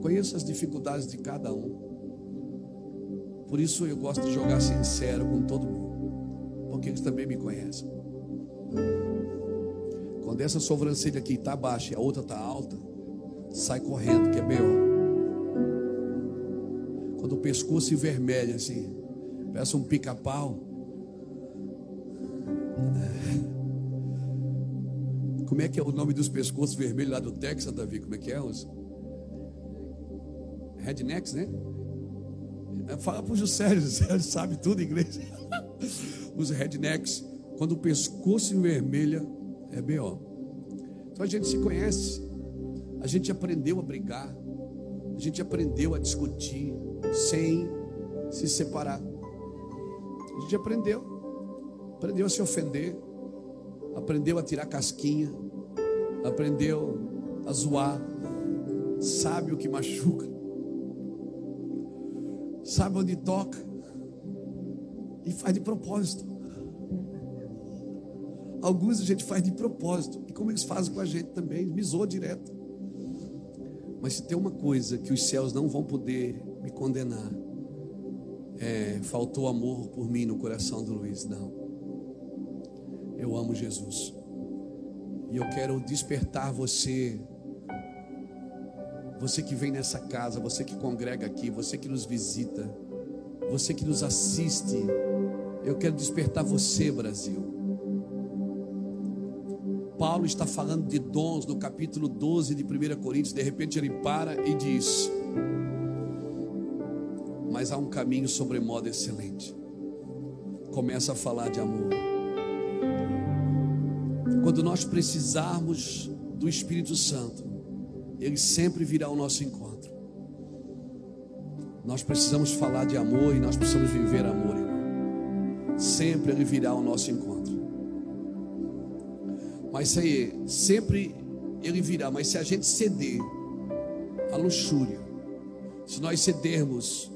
Conheço as dificuldades de cada um. Por isso eu gosto de jogar sincero com todo mundo, porque eles também me conhecem. Quando essa sobrancelha aqui está baixa e a outra está alta, sai correndo, que é B.O. Quando o pescoço se vermelha assim, peça um pica-pau. Como é que é o nome dos pescoços vermelhos lá do Texas, Davi? Como é que é? Os rednecks, né? Fala para o o Juscelio <laughs> sabe tudo inglês. <laughs> Os rednecks, quando o pescoço se vermelha, é B.O. Então a gente se conhece, a gente aprendeu a brigar, a gente aprendeu a discutir sem se separar. A gente aprendeu, aprendeu a se ofender, aprendeu a tirar casquinha, aprendeu a zoar, sabe o que machuca, sabe onde toca e faz de propósito. Alguns a gente faz de propósito. E como eles fazem com a gente também, zoa direto. Mas se tem uma coisa que os céus não vão poder me condenar, é, faltou amor por mim no coração do Luiz. Não. Eu amo Jesus. E eu quero despertar você, você que vem nessa casa, você que congrega aqui, você que nos visita, você que nos assiste. Eu quero despertar você, Brasil. Paulo está falando de dons no capítulo 12 de 1 Coríntios. De repente ele para e diz: Mas há um caminho sobremodo excelente. Começa a falar de amor. Quando nós precisarmos do Espírito Santo, ele sempre virá ao nosso encontro. Nós precisamos falar de amor e nós precisamos viver amor, irmão. Sempre ele virá ao nosso encontro. Mas se, sempre ele virá. Mas se a gente ceder à luxúria, se nós cedermos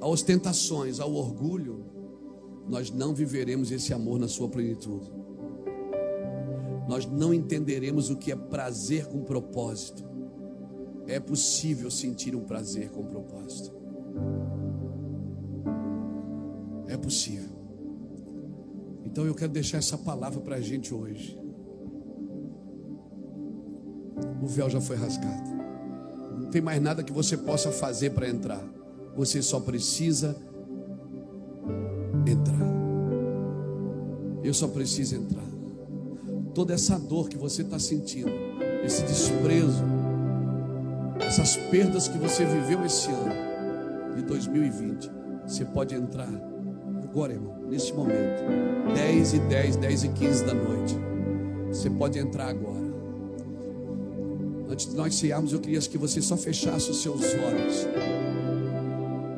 a ostentações, ao orgulho, nós não viveremos esse amor na sua plenitude. Nós não entenderemos o que é prazer com propósito. É possível sentir um prazer com propósito. É possível. Então eu quero deixar essa palavra para a gente hoje. o véu já foi rasgado. Não tem mais nada que você possa fazer para entrar. Você só precisa entrar. Eu só preciso entrar. Toda essa dor que você está sentindo, esse desprezo, essas perdas que você viveu esse ano de 2020, você pode entrar agora, irmão, nesse momento, 10 e 10, 10 e 15 da noite. Você pode entrar agora. Antes de nós cearmos, eu queria que você só fechasse os seus olhos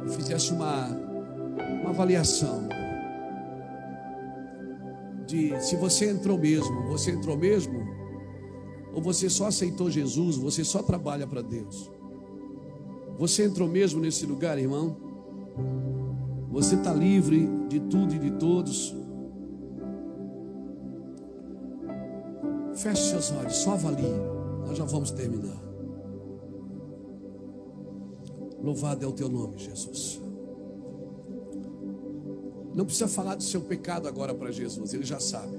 e fizesse uma, uma avaliação de se você entrou mesmo, você entrou mesmo, ou você só aceitou Jesus, você só trabalha para Deus. Você entrou mesmo nesse lugar, irmão? Você está livre de tudo e de todos. Feche seus olhos, só avalie. Nós já vamos terminar. Louvado é o teu nome, Jesus. Não precisa falar do seu pecado agora para Jesus, ele já sabe.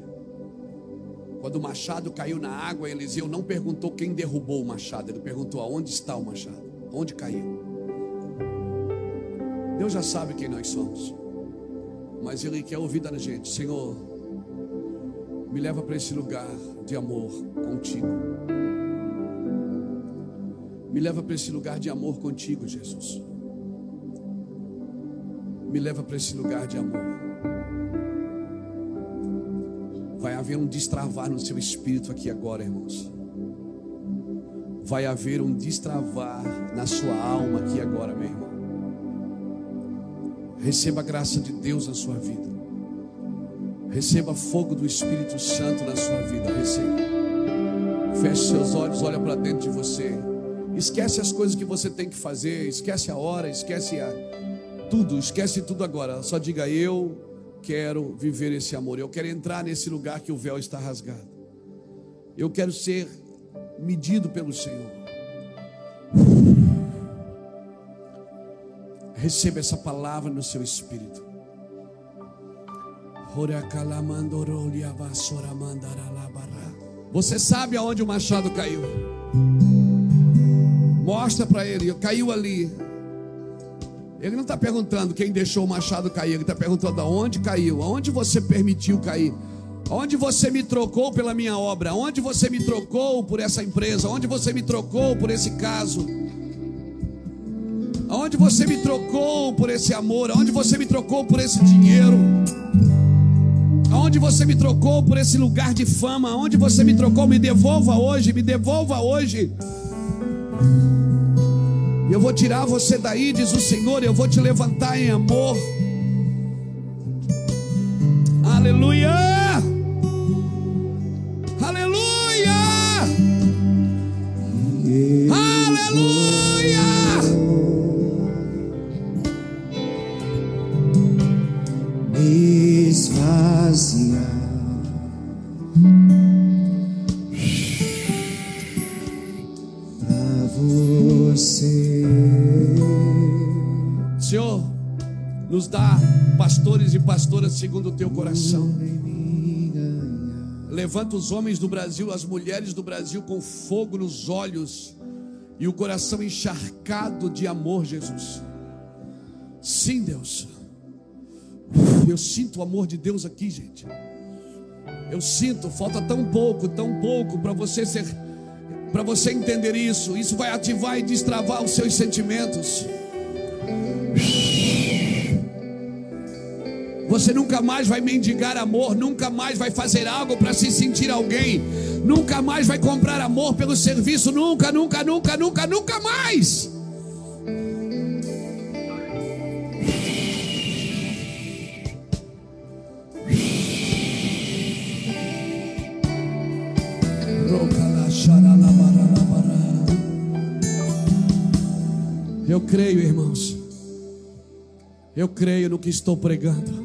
Quando o machado caiu na água, Eliseu não perguntou quem derrubou o machado, ele perguntou aonde está o machado, onde caiu. Deus já sabe quem nós somos, mas Ele quer ouvir da gente: Senhor, me leva para esse lugar de amor contigo. Me leva para esse lugar de amor contigo, Jesus. Me leva para esse lugar de amor. Vai haver um destravar no seu espírito aqui agora, irmãos. Vai haver um destravar na sua alma aqui agora, meu irmão. Receba a graça de Deus na sua vida. Receba fogo do Espírito Santo na sua vida. Receba. Feche seus olhos, olha para dentro de você. Esquece as coisas que você tem que fazer, esquece a hora, esquece a, tudo, esquece tudo agora. Só diga: Eu quero viver esse amor, eu quero entrar nesse lugar que o véu está rasgado. Eu quero ser medido pelo Senhor. Receba essa palavra no seu espírito. Você sabe aonde o machado caiu? Mostra para ele, caiu ali. Ele não está perguntando quem deixou o machado cair, ele está perguntando aonde caiu, aonde você permitiu cair, aonde você me trocou pela minha obra, aonde você me trocou por essa empresa, aonde você me trocou por esse caso, aonde você me trocou por esse amor, aonde você me trocou por esse dinheiro, aonde você me trocou por esse lugar de fama, aonde você me trocou, me devolva hoje, me devolva hoje. Eu vou tirar você daí, diz o Senhor, eu vou te levantar em amor. Aleluia! Aleluia! Aleluia! Pra nos dá pastores e pastoras segundo o teu coração. Levanta os homens do Brasil, as mulheres do Brasil com fogo nos olhos e o coração encharcado de amor, Jesus. Sim, Deus. Eu sinto o amor de Deus aqui, gente. Eu sinto, falta tão pouco, tão pouco para você ser para você entender isso. Isso vai ativar e destravar os seus sentimentos. Você nunca mais vai mendigar amor, nunca mais vai fazer algo para se sentir alguém, nunca mais vai comprar amor pelo serviço, nunca, nunca, nunca, nunca, nunca mais. Eu creio, irmãos. Eu creio no que estou pregando.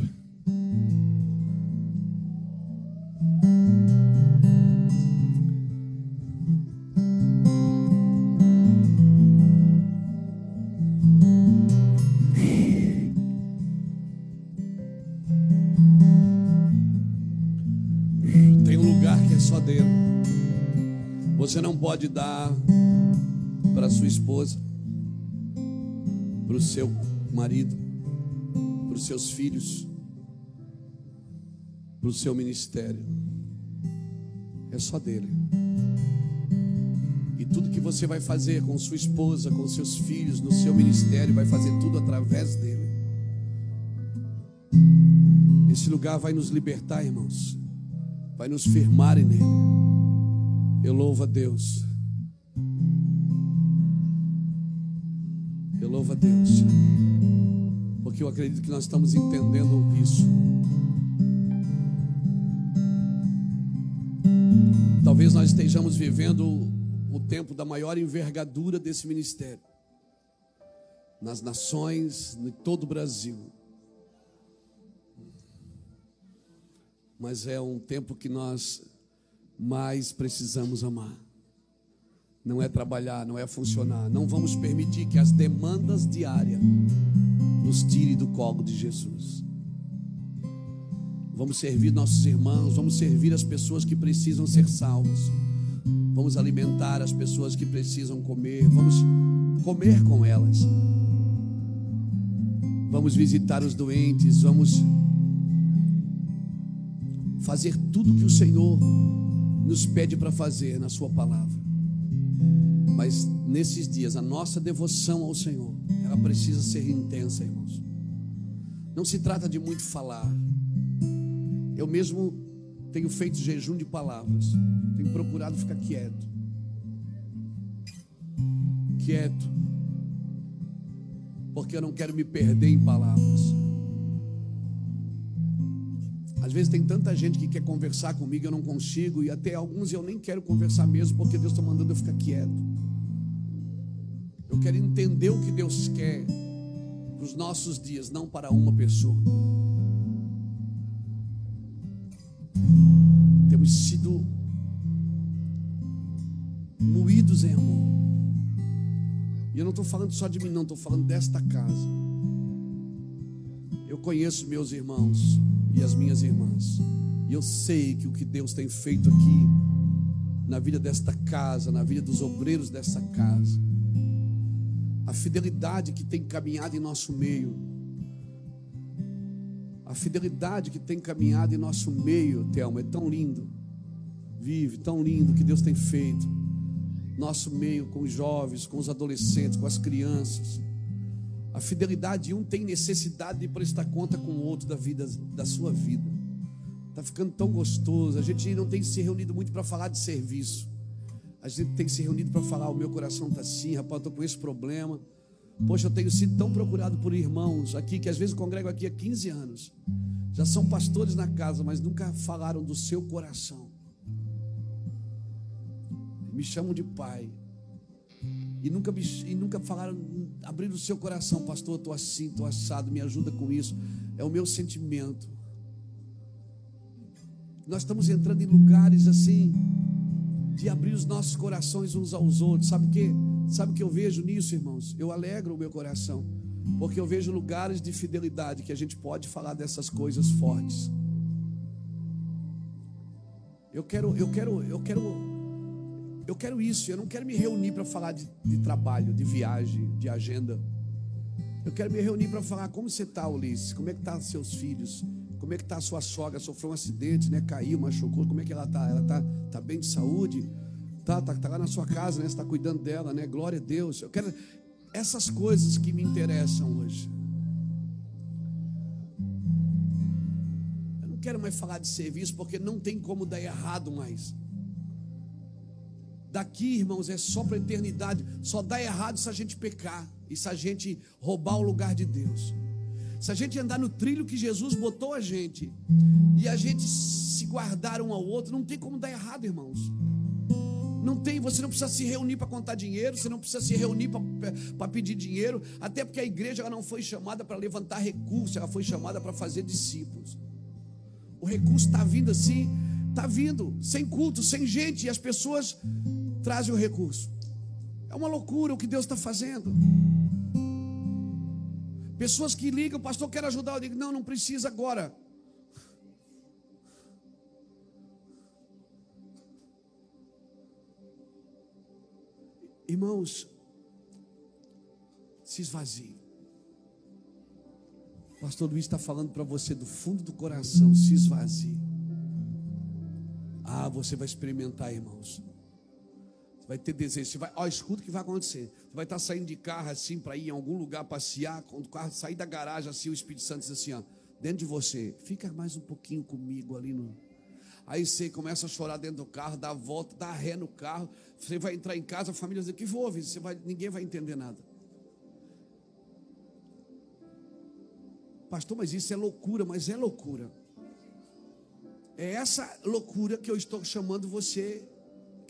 Você não pode dar para sua esposa, para o seu marido, para os seus filhos, para o seu ministério. É só dele. E tudo que você vai fazer com sua esposa, com seus filhos, no seu ministério, vai fazer tudo através dele. Esse lugar vai nos libertar, irmãos. Vai nos firmar nele. Eu louvo a Deus. Eu louvo a Deus. Porque eu acredito que nós estamos entendendo isso. Talvez nós estejamos vivendo o tempo da maior envergadura desse ministério. Nas nações, em todo o Brasil. Mas é um tempo que nós mais precisamos amar. Não é trabalhar, não é funcionar. Não vamos permitir que as demandas diárias nos tirem do colo de Jesus. Vamos servir nossos irmãos, vamos servir as pessoas que precisam ser salvas. Vamos alimentar as pessoas que precisam comer. Vamos comer com elas. Vamos visitar os doentes. Vamos fazer tudo que o Senhor nos pede para fazer na Sua palavra. Mas nesses dias, a nossa devoção ao Senhor, ela precisa ser intensa, irmãos. Não se trata de muito falar. Eu mesmo tenho feito jejum de palavras. Tenho procurado ficar quieto. Quieto. Porque eu não quero me perder em palavras. Às vezes tem tanta gente que quer conversar comigo, eu não consigo, e até alguns eu nem quero conversar mesmo, porque Deus está mandando eu ficar quieto. Eu quero entender o que Deus quer para os nossos dias, não para uma pessoa. Temos sido moídos em amor. E eu não estou falando só de mim, não, estou falando desta casa. Eu conheço meus irmãos e as minhas irmãs. E eu sei que o que Deus tem feito aqui, na vida desta casa, na vida dos obreiros desta casa, a fidelidade que tem caminhado em nosso meio, a fidelidade que tem caminhado em nosso meio, Thelma, é tão lindo. Vive, tão lindo que Deus tem feito. Nosso meio com os jovens, com os adolescentes, com as crianças. A fidelidade, um tem necessidade de prestar conta com o outro da vida, da sua vida. Está ficando tão gostoso. A gente não tem se reunido muito para falar de serviço. A gente tem se reunido para falar: o meu coração está assim, rapaz, estou com esse problema. Poxa, eu tenho sido tão procurado por irmãos aqui, que às vezes congrego aqui há 15 anos. Já são pastores na casa, mas nunca falaram do seu coração. Me chamam de pai. E nunca, me, e nunca falaram, abriram o seu coração, pastor, estou assim, estou assado, me ajuda com isso. É o meu sentimento. Nós estamos entrando em lugares assim, de abrir os nossos corações uns aos outros. Sabe o que? Sabe o que eu vejo nisso, irmãos? Eu alegro o meu coração, porque eu vejo lugares de fidelidade que a gente pode falar dessas coisas fortes. Eu quero, eu quero, eu quero, eu quero isso. Eu não quero me reunir para falar de, de, trabalho, de viagem, de agenda. Eu quero me reunir para falar como você está, Ulisses, como é que estão tá seus filhos, como é que está a sua sogra, sofreu um acidente, né? Caiu, machucou, como é que ela está? Ela está tá bem de saúde? Tá, tá, tá lá na sua casa, né? Você está cuidando dela, né? Glória a Deus. Eu quero essas coisas que me interessam hoje. Eu não quero mais falar de serviço porque não tem como dar errado mais. Daqui, irmãos, é só para a eternidade. Só dá errado se a gente pecar e se a gente roubar o lugar de Deus. Se a gente andar no trilho que Jesus botou a gente e a gente se guardar um ao outro, não tem como dar errado, irmãos. Não tem, você não precisa se reunir para contar dinheiro, você não precisa se reunir para pedir dinheiro, até porque a igreja não foi chamada para levantar recursos, ela foi chamada para fazer discípulos. O recurso está vindo assim, está vindo, sem culto, sem gente, e as pessoas trazem o recurso. É uma loucura o que Deus está fazendo. Pessoas que ligam, pastor, quero ajudar. Eu digo, não, não precisa agora. Irmãos, se esvazie. O pastor Luiz está falando para você do fundo do coração, se esvazie. Ah, você vai experimentar, irmãos. Vai ter desejo. Você vai, ó, escuta o que vai acontecer. Você vai estar saindo de carro assim para ir em algum lugar passear. Quando o carro sair da garagem, assim, o Espírito Santo diz assim: ó, dentro de você, fica mais um pouquinho comigo ali no. Aí você começa a chorar dentro do carro, dá a volta, dá ré no carro. Você vai entrar em casa, a família vai dizer: que houve? Você vai, ninguém vai entender nada. Pastor, mas isso é loucura, mas é loucura. É essa loucura que eu estou chamando você,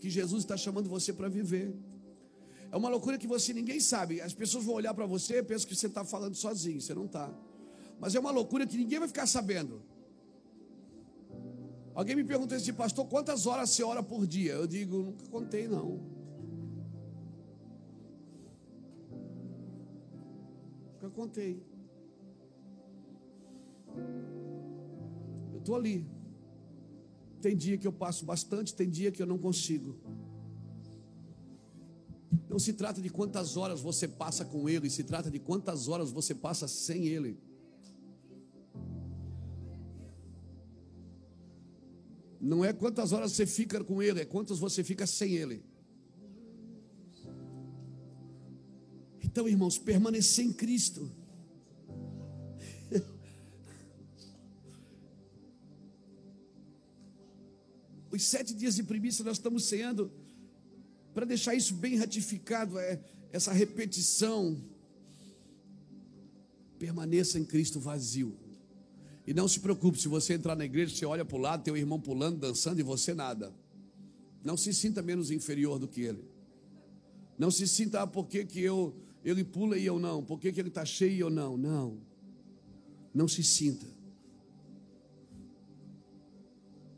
que Jesus está chamando você para viver. É uma loucura que você ninguém sabe. As pessoas vão olhar para você e pensam que você está falando sozinho, você não está. Mas é uma loucura que ninguém vai ficar sabendo. Alguém me perguntou assim, pastor, quantas horas você ora por dia? Eu digo, nunca contei não. Nunca contei. Eu estou ali. Tem dia que eu passo bastante, tem dia que eu não consigo. Não se trata de quantas horas você passa com Ele, se trata de quantas horas você passa sem Ele. Não é quantas horas você fica com Ele, é quantas você fica sem Ele. Então, irmãos, permanecer em Cristo. Os sete dias de primícia nós estamos ceando para deixar isso bem ratificado, é essa repetição. Permaneça em Cristo vazio. E não se preocupe, se você entrar na igreja, você olha para o lado, tem o irmão pulando, dançando e você nada. Não se sinta menos inferior do que ele. Não se sinta, ah, por que, que eu, ele pula e eu não? Por que, que ele está cheio e eu não? Não. Não se sinta.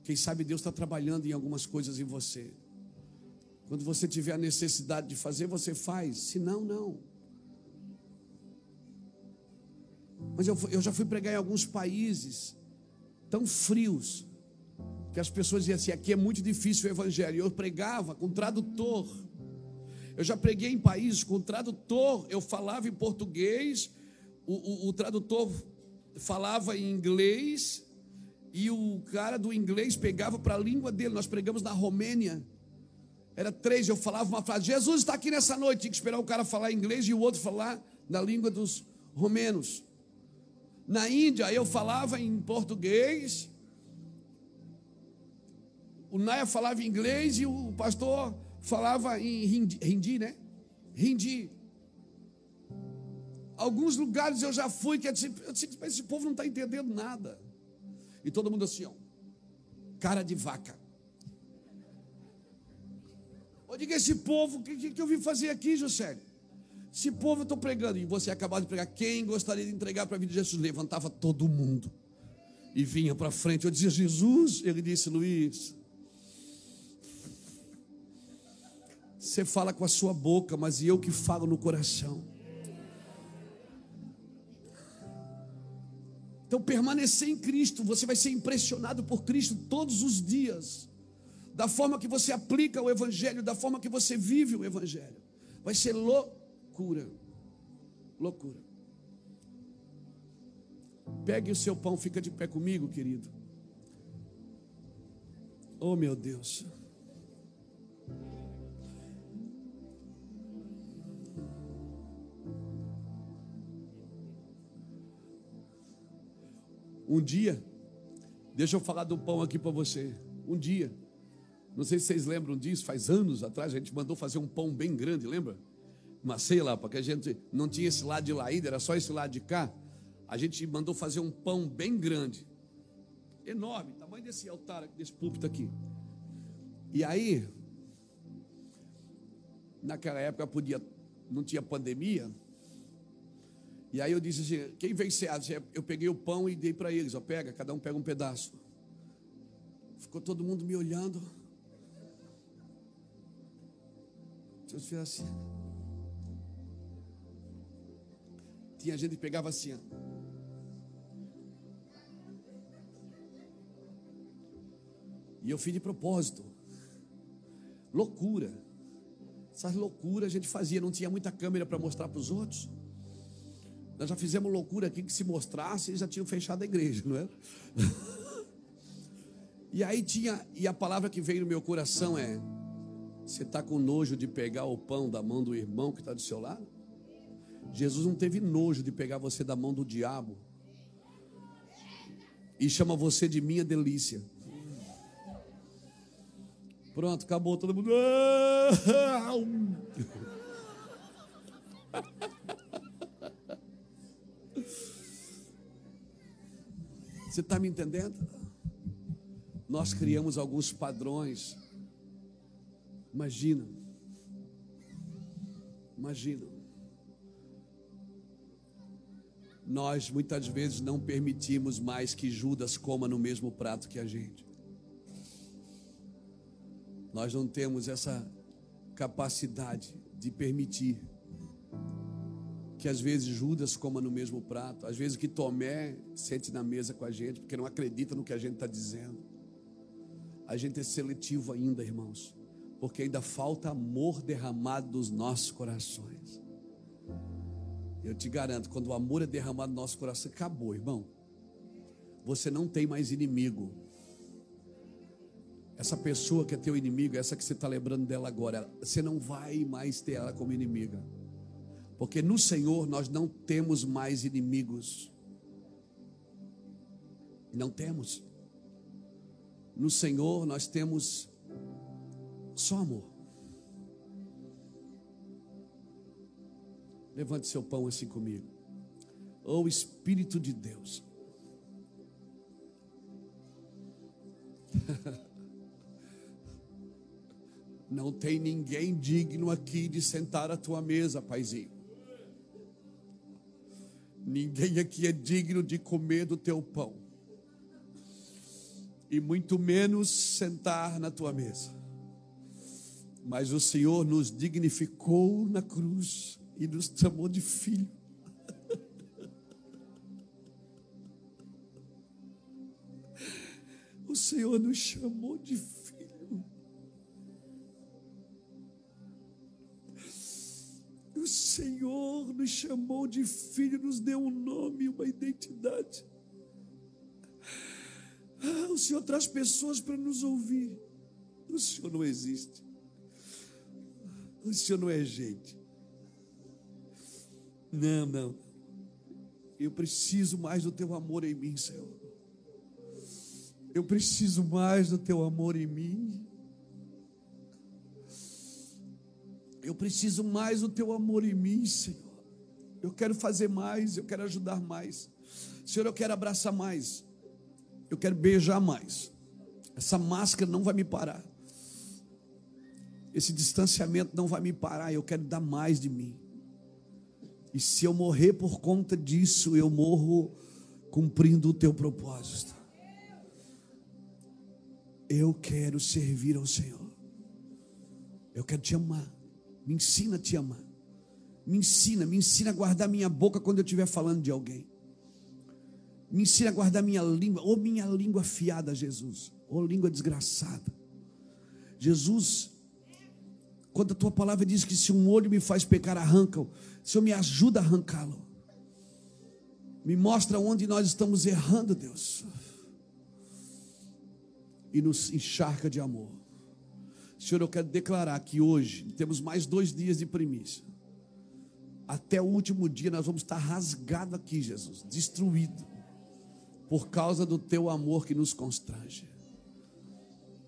Quem sabe Deus está trabalhando em algumas coisas em você. Quando você tiver a necessidade de fazer, você faz. Se não, não. Mas eu, eu já fui pregar em alguns países tão frios que as pessoas diziam assim: aqui é muito difícil o evangelho. Eu pregava com tradutor. Eu já preguei em países com tradutor. Eu falava em português, o, o, o tradutor falava em inglês e o cara do inglês pegava para a língua dele. Nós pregamos na Romênia. Era três, eu falava uma frase: Jesus está aqui nessa noite. Tinha que esperar o cara falar inglês e o outro falar na língua dos romenos. Na Índia, eu falava em português. O Naya falava inglês e o pastor falava em hindi, hindi né? Hindi. Alguns lugares eu já fui que eu eu disse esse povo não está entendendo nada. E todo mundo assim, ó, cara de vaca. Eu digo, esse povo, o que, que, eu vim fazer aqui, José? Esse povo eu estou pregando, e você acabou de pregar, quem gostaria de entregar para a vida de Jesus? Levantava todo mundo e vinha para frente. Eu dizia, Jesus, ele disse, Luiz, você fala com a sua boca, mas eu que falo no coração. Então, permanecer em Cristo, você vai ser impressionado por Cristo todos os dias da forma que você aplica o Evangelho, da forma que você vive o Evangelho. Vai ser loucura. Loucura. Pegue o seu pão, fica de pé comigo, querido. Oh, meu Deus. Um dia, deixa eu falar do pão aqui para você. Um dia, não sei se vocês lembram disso, faz anos atrás a gente mandou fazer um pão bem grande, lembra? Mas sei lá, porque a gente não tinha esse lado de lá ainda, era só esse lado de cá. A gente mandou fazer um pão bem grande, enorme, tamanho desse altar, desse púlpito aqui. E aí, naquela época podia, não tinha pandemia. E aí eu disse assim: quem vem ser? Eu peguei o pão e dei para eles. Ó, pega, cada um pega um pedaço. Ficou todo mundo me olhando. Deus fez assim. Tinha gente que pegava assim. Ó. E eu fiz de propósito. Loucura. Essas loucuras a gente fazia, não tinha muita câmera para mostrar para os outros. Nós já fizemos loucura aqui que se mostrasse, eles já tinham fechado a igreja, não é? <laughs> e aí tinha, e a palavra que veio no meu coração é: você está com nojo de pegar o pão da mão do irmão que está do seu lado? Jesus não teve nojo de pegar você da mão do diabo e chama você de minha delícia. Pronto, acabou todo mundo. <laughs> Você está me entendendo? Nós criamos alguns padrões Imagina. Imagina. Nós muitas vezes não permitimos mais que Judas coma no mesmo prato que a gente. Nós não temos essa capacidade de permitir que às vezes Judas coma no mesmo prato, às vezes que Tomé sente na mesa com a gente, porque não acredita no que a gente está dizendo. A gente é seletivo ainda, irmãos Porque ainda falta amor derramado nos nossos corações. Eu te garanto, quando o amor é derramado no nosso coração, acabou, irmão. Você não tem mais inimigo. Essa pessoa que é teu inimigo, essa que você está lembrando dela agora, você não vai mais ter ela como inimiga. Porque no Senhor nós não temos mais inimigos. Não temos. No Senhor nós temos só amor. Levante seu pão assim comigo. Oh Espírito de Deus. <laughs> Não tem ninguém digno aqui de sentar à tua mesa, paizinho. Ninguém aqui é digno de comer do teu pão. E muito menos sentar na tua mesa. Mas o Senhor nos dignificou na cruz e nos chamou de filho. <laughs> O Senhor nos chamou de filho. O Senhor nos chamou de filho, nos deu um nome, uma identidade. Ah, o Senhor traz pessoas para nos ouvir. O Senhor não existe. O Senhor não é gente. Não, não. Eu preciso mais do teu amor em mim, Senhor. Eu preciso mais do teu amor em mim. Eu preciso mais do teu amor em mim, Senhor. Eu quero fazer mais, eu quero ajudar mais. Senhor, eu quero abraçar mais. Eu quero beijar mais. Essa máscara não vai me parar. Esse distanciamento não vai me parar. Eu quero dar mais de mim. E se eu morrer por conta disso, eu morro cumprindo o teu propósito. Eu quero servir ao Senhor. Eu quero te amar. Me ensina a te amar. Me ensina, me ensina a guardar minha boca quando eu estiver falando de alguém. Me ensina a guardar minha língua, ou minha língua afiada, Jesus, ou língua desgraçada. Jesus, quando a tua palavra diz que se um olho me faz pecar, arranca-o. Senhor, me ajuda a arrancá-lo. Me mostra onde nós estamos errando, Deus. E nos encharca de amor. Senhor, eu quero declarar que hoje temos mais dois dias de primícia. Até o último dia nós vamos estar rasgado aqui, Jesus, destruído, por causa do teu amor que nos constrange.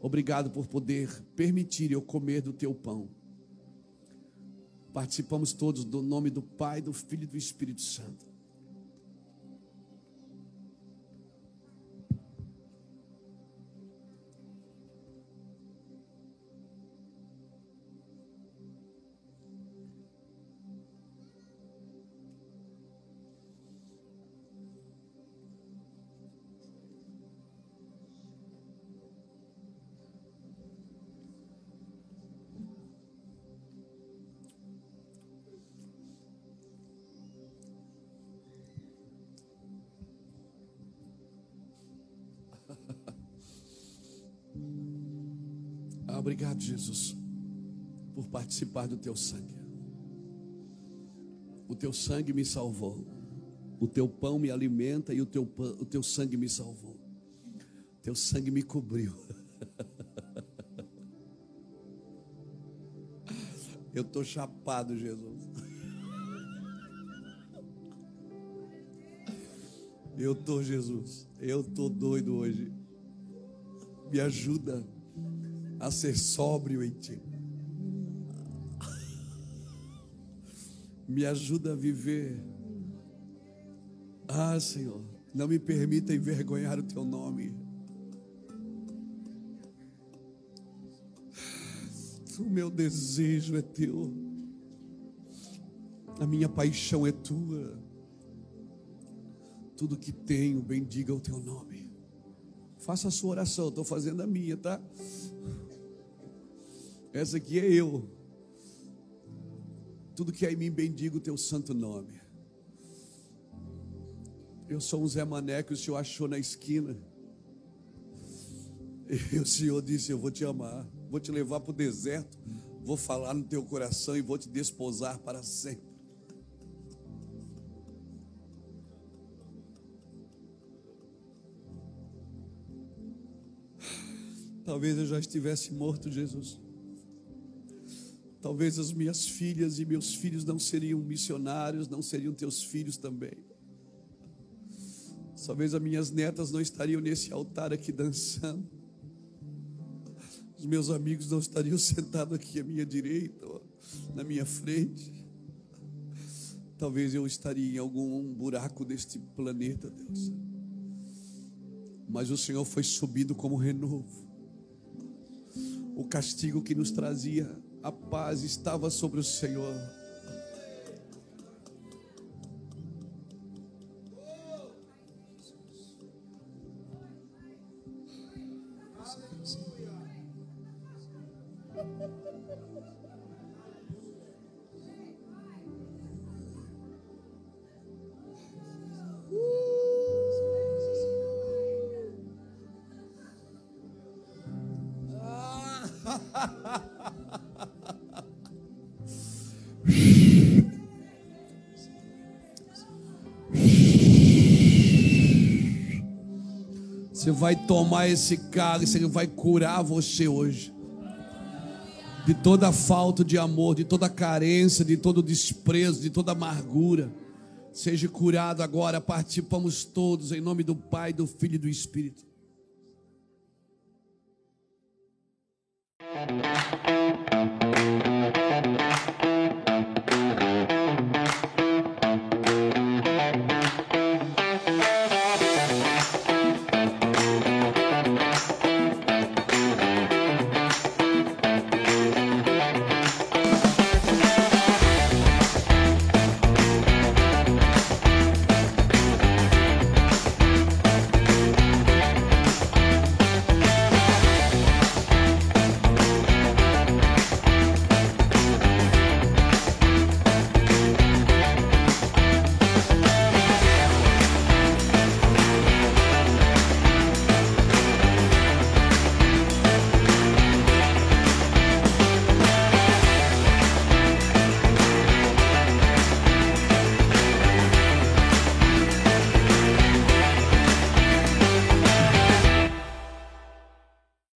Obrigado por poder permitir eu comer do teu pão. Participamos todos do nome do Pai, do Filho e do Espírito Santo. Obrigado, Jesus, por participar do teu sangue. O teu sangue me salvou. O teu pão me alimenta e o teu, pão, o teu sangue me salvou. O teu sangue me cobriu. <laughs> Eu estou chapado, Jesus. Eu estou, Jesus. Eu estou doido hoje. Me ajuda a ser sóbrio em ti. Me ajuda a viver. Ah, Senhor, não me permita envergonhar o teu nome. O meu desejo é teu. A minha paixão é tua. Tudo que tenho, bendiga o teu nome. Faça a sua oração, estou fazendo a minha, tá? Essa aqui é eu. Tudo que é em mim bendiga o teu santo nome. Eu sou um Zé Mané que o Senhor achou na esquina. E o Senhor disse: Eu vou te amar, vou te levar para o deserto, vou falar no teu coração e vou te desposar para sempre. Talvez eu já estivesse morto, Jesus. Talvez as minhas filhas e meus filhos não seriam missionários, não seriam teus filhos também. Talvez as minhas netas não estariam nesse altar aqui dançando. Os meus amigos não estariam <laughs> sentados aqui à minha direita, na minha frente. Talvez eu estaria em algum buraco deste planeta, Deus. Mas o Senhor foi subido como renovo o castigo que nos trazia a paz estava sobre o Senhor. Vai tomar esse cálice, ele vai curar você hoje. De toda falta de amor, de toda carência, de todo desprezo, de toda amargura. Seja curado agora, participamos todos em nome do Pai, do Filho e do Espírito.